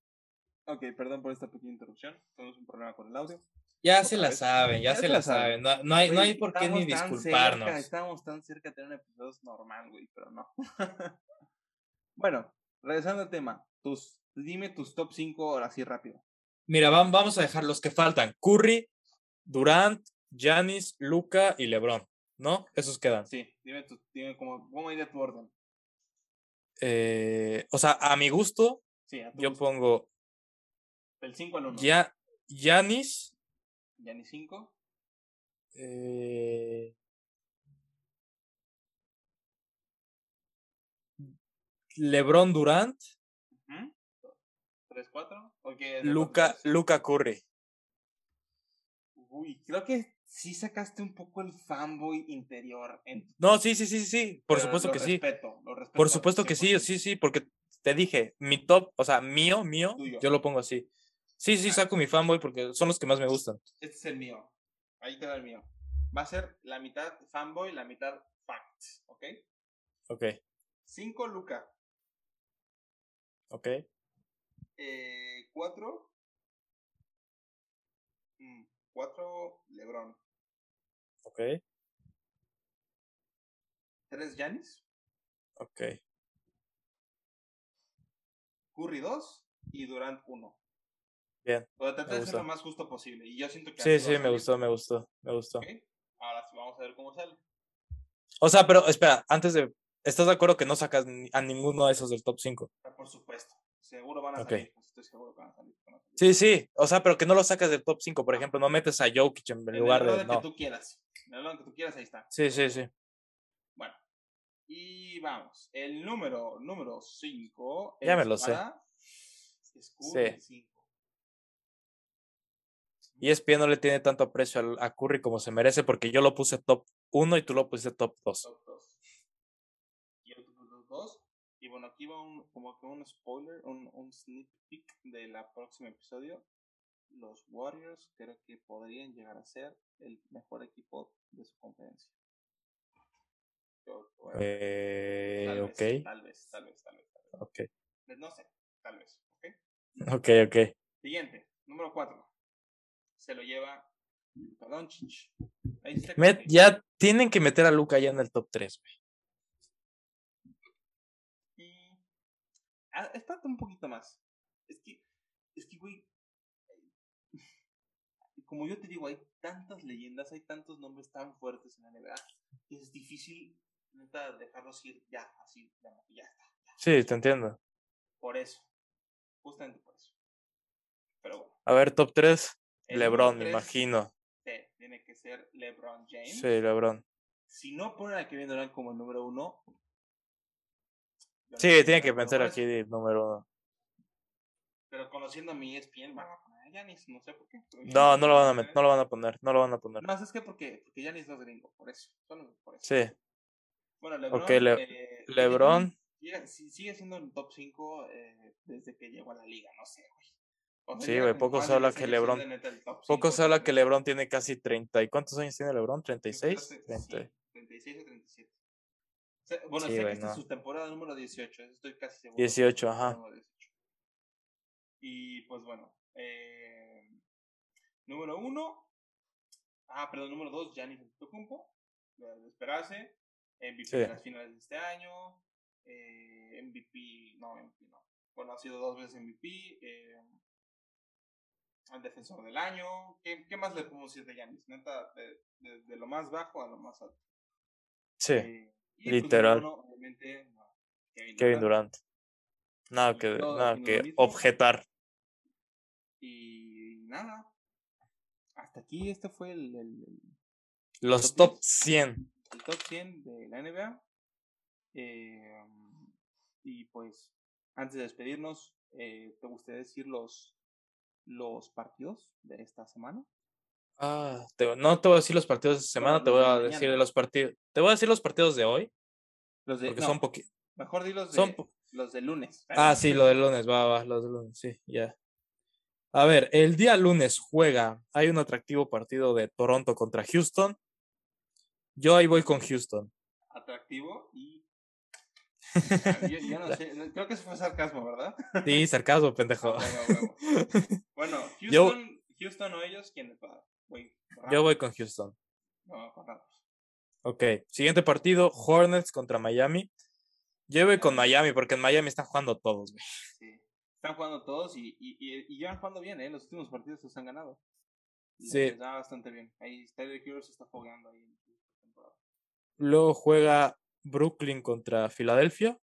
Speaker 2: Ok, perdón por esta pequeña interrupción. Tenemos un problema con el audio.
Speaker 3: Ya se la saben, ya, se la saben. No, no hay, no hay por qué ni disculparnos.
Speaker 2: cerca, estamos tan cerca de tener un episodio normal, güey, pero no. bueno, regresando al tema. Tus, dime tus top 5 ahora sí rápido.
Speaker 3: Mira, vam- vamos a dejar los que faltan. Curry, Durant, Giannis, Luca y LeBron. ¿No? Esos quedan.
Speaker 2: Sí, dime, tu, dime cómo, cómo iría tu orden.
Speaker 3: Eh, o sea, a mi gusto,
Speaker 2: Sí, a
Speaker 3: yo
Speaker 2: gusto.
Speaker 3: pongo
Speaker 2: Del 5 al 1.
Speaker 3: ya Giannis,
Speaker 2: Ya ni 5.
Speaker 3: eh, LeBron Durant,
Speaker 2: 3, 4. Okay,
Speaker 3: Luca, Luca Curry.
Speaker 2: Uy, creo que sí sacaste un poco el fanboy interior. En
Speaker 3: No, sí, sí, sí, sí. Por
Speaker 2: pero
Speaker 3: supuesto
Speaker 2: lo
Speaker 3: que sí.
Speaker 2: respeto, lo respeto
Speaker 3: Por supuesto que sí,
Speaker 2: 100%.
Speaker 3: sí, sí, porque te dije, mi top, o sea, mío, mío,
Speaker 2: Tuyo.
Speaker 3: yo lo pongo así. Sí, sí, saco mi fanboy porque son los que más me gustan.
Speaker 2: Este es el mío. Ahí va el mío. Va a ser la mitad fanboy, la mitad fact. ¿Ok?
Speaker 3: Ok,
Speaker 2: 5 Luca.
Speaker 3: ok.
Speaker 2: 4. 4 Lebron.
Speaker 3: Ok,
Speaker 2: 3 Janis.
Speaker 3: ok.
Speaker 2: Curry 2 y Durant 1.
Speaker 3: Bien.
Speaker 2: Pero traté de ser lo más justo posible. Y yo siento que
Speaker 3: Sí, sí, me gustó, me gustó, me gustó.
Speaker 2: ¿Ok? Ahora sí, vamos a ver cómo sale.
Speaker 3: O sea, pero espera, antes de. ¿Estás de acuerdo que no sacas a ninguno de esos del top 5?
Speaker 2: Ah, Por supuesto. Seguro van a
Speaker 3: Ok.
Speaker 2: salir. pues, Estoy seguro que van a salir.
Speaker 3: Sí, sí. O sea, pero que no lo sacas del top 5. Por ejemplo, no metes a Jokic en
Speaker 2: En
Speaker 3: lugar
Speaker 2: el
Speaker 3: de.
Speaker 2: orden
Speaker 3: No.
Speaker 2: que tú quieras. En el que tú quieras, ahí está.
Speaker 3: Sí, sí, sí.
Speaker 2: Bueno. Y vamos. El número número 5.
Speaker 3: Ya me lo sé.
Speaker 2: Es Curry,
Speaker 3: Sí.
Speaker 2: 5.
Speaker 3: Y ESPN no le tiene tanto aprecio al- a Curry como se merece porque yo lo puse top 1 y tú lo pusiste top 2.
Speaker 2: Top 2. Yo top 2. Y bueno, aquí va un, como que un spoiler, un, un sneak peek de la próxima episodio. Los Warriors creo que podrían llegar a ser el mejor equipo de su conferencia. Yo- bueno,
Speaker 3: Eh,
Speaker 2: tal,
Speaker 3: ok,
Speaker 2: vez, tal vez, tal vez, tal vez, tal vez.
Speaker 3: ok,
Speaker 2: No sé, tal vez. ¿ok?
Speaker 3: ok, ok.
Speaker 2: Siguiente, número 4. Se lo lleva. Ahí está.
Speaker 3: Met- ya tienen que meter a Luca ya en el top 3, güey.
Speaker 2: Y. Ah, espérate un poquito más. Es que. Es que, güey. Como yo te digo, hay tantas leyendas, hay tantos nombres tan fuertes en la NBA que es difícil, neta, dejarlos ir ya, así, ya, ya está.
Speaker 3: Sí, te entiendo.
Speaker 2: Por eso. Justamente por eso. Pero bueno.
Speaker 3: A ver, top 3.
Speaker 2: El
Speaker 3: LeBron, me imagino.
Speaker 2: sí, tiene que ser LeBron James.
Speaker 3: Sí, LeBron.
Speaker 2: Si no ponen a Kevin Durant como el número uno.
Speaker 3: Sí, tiene que pensar aquí de número uno.
Speaker 2: Pero conociendo a mi ESPN, van a poner a Giannis, no sé por qué.
Speaker 3: No, no lo van a
Speaker 2: es
Speaker 3: no lo van a poner, no lo van a poner.
Speaker 2: No, ¿sabes qué? Porque, porque Giannis no es gringo, por eso. Solo por eso.
Speaker 3: Sí,
Speaker 2: Bueno, LeBron.
Speaker 3: Le-
Speaker 2: eh,
Speaker 3: LeBron.
Speaker 2: Sigue, siendo en top 5 eh, desde que llegó a la liga, no sé, güey. O sea,
Speaker 3: Sí, güey, poco se habla
Speaker 2: 10
Speaker 3: que LeBron- poco
Speaker 2: 5,
Speaker 3: se habla que
Speaker 2: 33.
Speaker 3: LeBron tiene casi 30. ¿Y cuántos años tiene LeBron?
Speaker 2: Creo que
Speaker 3: ¿36?
Speaker 2: sí,
Speaker 3: 30.
Speaker 2: 36 o 37. O sea, bueno,
Speaker 3: Sí,
Speaker 2: sé que
Speaker 3: güey,
Speaker 2: esta es su temporada número 18, eso estoy casi seguro.
Speaker 3: 18,
Speaker 2: Temporada
Speaker 3: ajá.
Speaker 2: número 18. Y pues bueno, eh, número 1, ah, perdón, número 2, Giannis Antetokounmpo, de de esperarse, MVP
Speaker 3: Sí.
Speaker 2: de las finales de este año, eh, MVP, no, MVP no, bueno, ha sido dos veces MVP, eh, al defensor del año, ¿qué, qué más le podemos decir de Giannis? Neta, de, de- de lo más bajo a lo más alto.
Speaker 3: Sí,
Speaker 2: Eh, y, pues,
Speaker 3: literal.
Speaker 2: número uno, obviamente, no, Kevin,
Speaker 3: Kevin
Speaker 2: Durant.
Speaker 3: Durant. Nada que,
Speaker 2: todos
Speaker 3: nada que objetar.
Speaker 2: Y nada. Hasta aquí este fue el, el- el-
Speaker 3: Los
Speaker 2: Top
Speaker 3: top 100.
Speaker 2: el top 100 de la NBA. Eh, y pues, antes de despedirnos, eh, ¿te gustaría decir los, los partidos de esta semana?
Speaker 3: Ah, te- no te voy a decir los partidos de esta semana, te voy
Speaker 2: de
Speaker 3: a decir los partidos. Te voy a decir los partidos de hoy,
Speaker 2: Los de,
Speaker 3: porque
Speaker 2: no,
Speaker 3: son poquitos.
Speaker 2: mejor di los de,
Speaker 3: son
Speaker 2: los de lunes.
Speaker 3: Ah, sí, lo del lunes, va, va, los del lunes, sí, ya. A ver, el día lunes juega, hay un atractivo partido de Toronto contra Houston. Yo ahí voy con Houston.
Speaker 2: Atractivo y... Ah, yo, yo no sé, creo que eso fue sarcasmo, ¿verdad?
Speaker 3: Sí, sarcasmo,
Speaker 2: Ah,
Speaker 3: pendejo.
Speaker 2: huevo. Bueno,
Speaker 3: Yo-
Speaker 2: Houston, Houston o ellos, ¿quiénes van? Voy
Speaker 3: Yo voy con Houston.
Speaker 2: No, con.
Speaker 3: Ok, siguiente partido, Hornets contra Miami. Yo voy con Miami porque en Miami están jugando todos, güey.
Speaker 2: Sí. Están jugando todos y, y, y, y llevan jugando bien, ¿eh? Los últimos partidos los han ganado.
Speaker 3: Sí.
Speaker 2: Les va bastante bien. Ahí Tyler Hero se está fogueando ahí en esta temporada.
Speaker 3: Luego juega Brooklyn contra Filadelfia.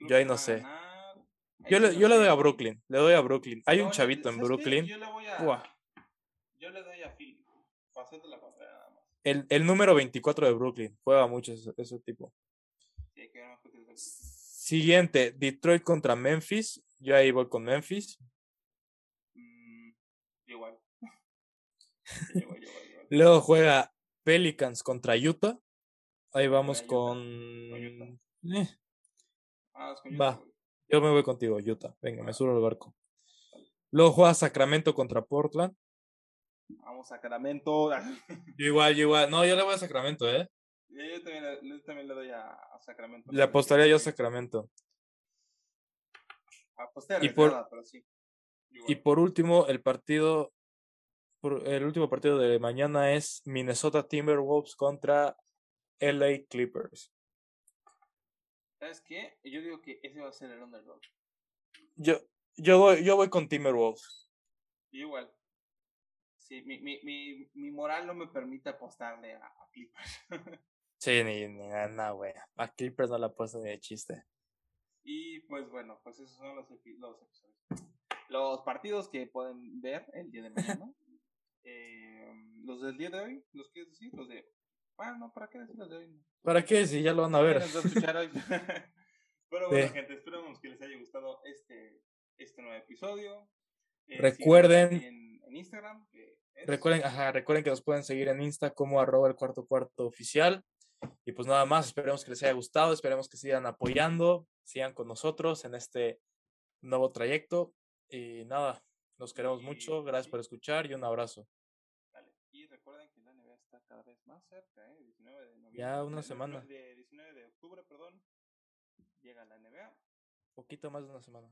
Speaker 3: Yo ahí no sé.
Speaker 2: Ahí
Speaker 3: Yo le, yo le doy a. Brooklyn, le doy a Brooklyn. Hay un chavito en. Brooklyn.
Speaker 2: Yo le voy a.
Speaker 3: Buah.
Speaker 2: Yo le doy a la nada más.
Speaker 3: El, el número 24 de Brooklyn. Juega mucho ese, ese tipo. Siguiente, Detroit contra Memphis. Yo ahí voy con Memphis.
Speaker 2: Mm, igual. Sí, igual, igual, igual.
Speaker 3: Luego juega Pelicans contra Utah. Ahí vamos
Speaker 2: Utah.
Speaker 3: con.
Speaker 2: Utah.
Speaker 3: Eh,
Speaker 2: Ah, con
Speaker 3: Va.
Speaker 2: Utah,
Speaker 3: yo me voy contigo, Utah. Venga, me subo al barco. Luego juega Sacramento contra Portland.
Speaker 2: Vamos, Sacramento.
Speaker 3: Yo igual, yo igual. No, yo le voy a Sacramento, ¿eh?
Speaker 2: Yo también, le- yo también le doy a, a Sacramento.
Speaker 3: Le apostaría yo a Sacramento.
Speaker 2: Aposté
Speaker 3: Y por-
Speaker 2: pero sí.
Speaker 3: Y por último, el partido, el último partido de mañana es Minnesota Timberwolves contra LA Clippers.
Speaker 2: ¿Sabes qué? Yo digo que ese va a ser el underdog.
Speaker 3: Yo, yo voy, yo voy con Timberwolves.
Speaker 2: Igual. Sí, mi, mi, mi, mi moral no me permite apostarle a, a Clippers.
Speaker 3: Sí, ni, ni nada, güey. A Clippers no la puesto ni de chiste.
Speaker 2: y pues bueno, pues esos son los, los episodios. Los partidos que pueden ver el día de mañana. Eh, los del día de hoy, ¿los quieres decir? Los de. Bueno, no, ¿para qué decir los de hoy?
Speaker 3: ¿Para qué? Si ya lo van a ver.
Speaker 2: Pero bueno,
Speaker 3: Sí.
Speaker 2: gente, esperamos que les haya gustado este, este nuevo episodio. Eh,
Speaker 3: Recuerden-
Speaker 2: En, en Instagram. Que es-
Speaker 3: Recuerden, ajá, recuerden que nos pueden seguir en Insta como arroba el cuarto cuarto oficial. Y pues nada más, esperemos que les haya gustado, esperemos que sigan apoyando, sigan con nosotros en este nuevo trayecto. Y nada, nos queremos mucho, gracias por escuchar y un abrazo.
Speaker 2: Dale. Y recuerden que la NBA está cada vez más cerca, ¿eh? 19 de noviembre.
Speaker 3: Ya una semana.
Speaker 2: De 19 de octubre, perdón. Llega la NBA.
Speaker 3: Poquito más de una semana.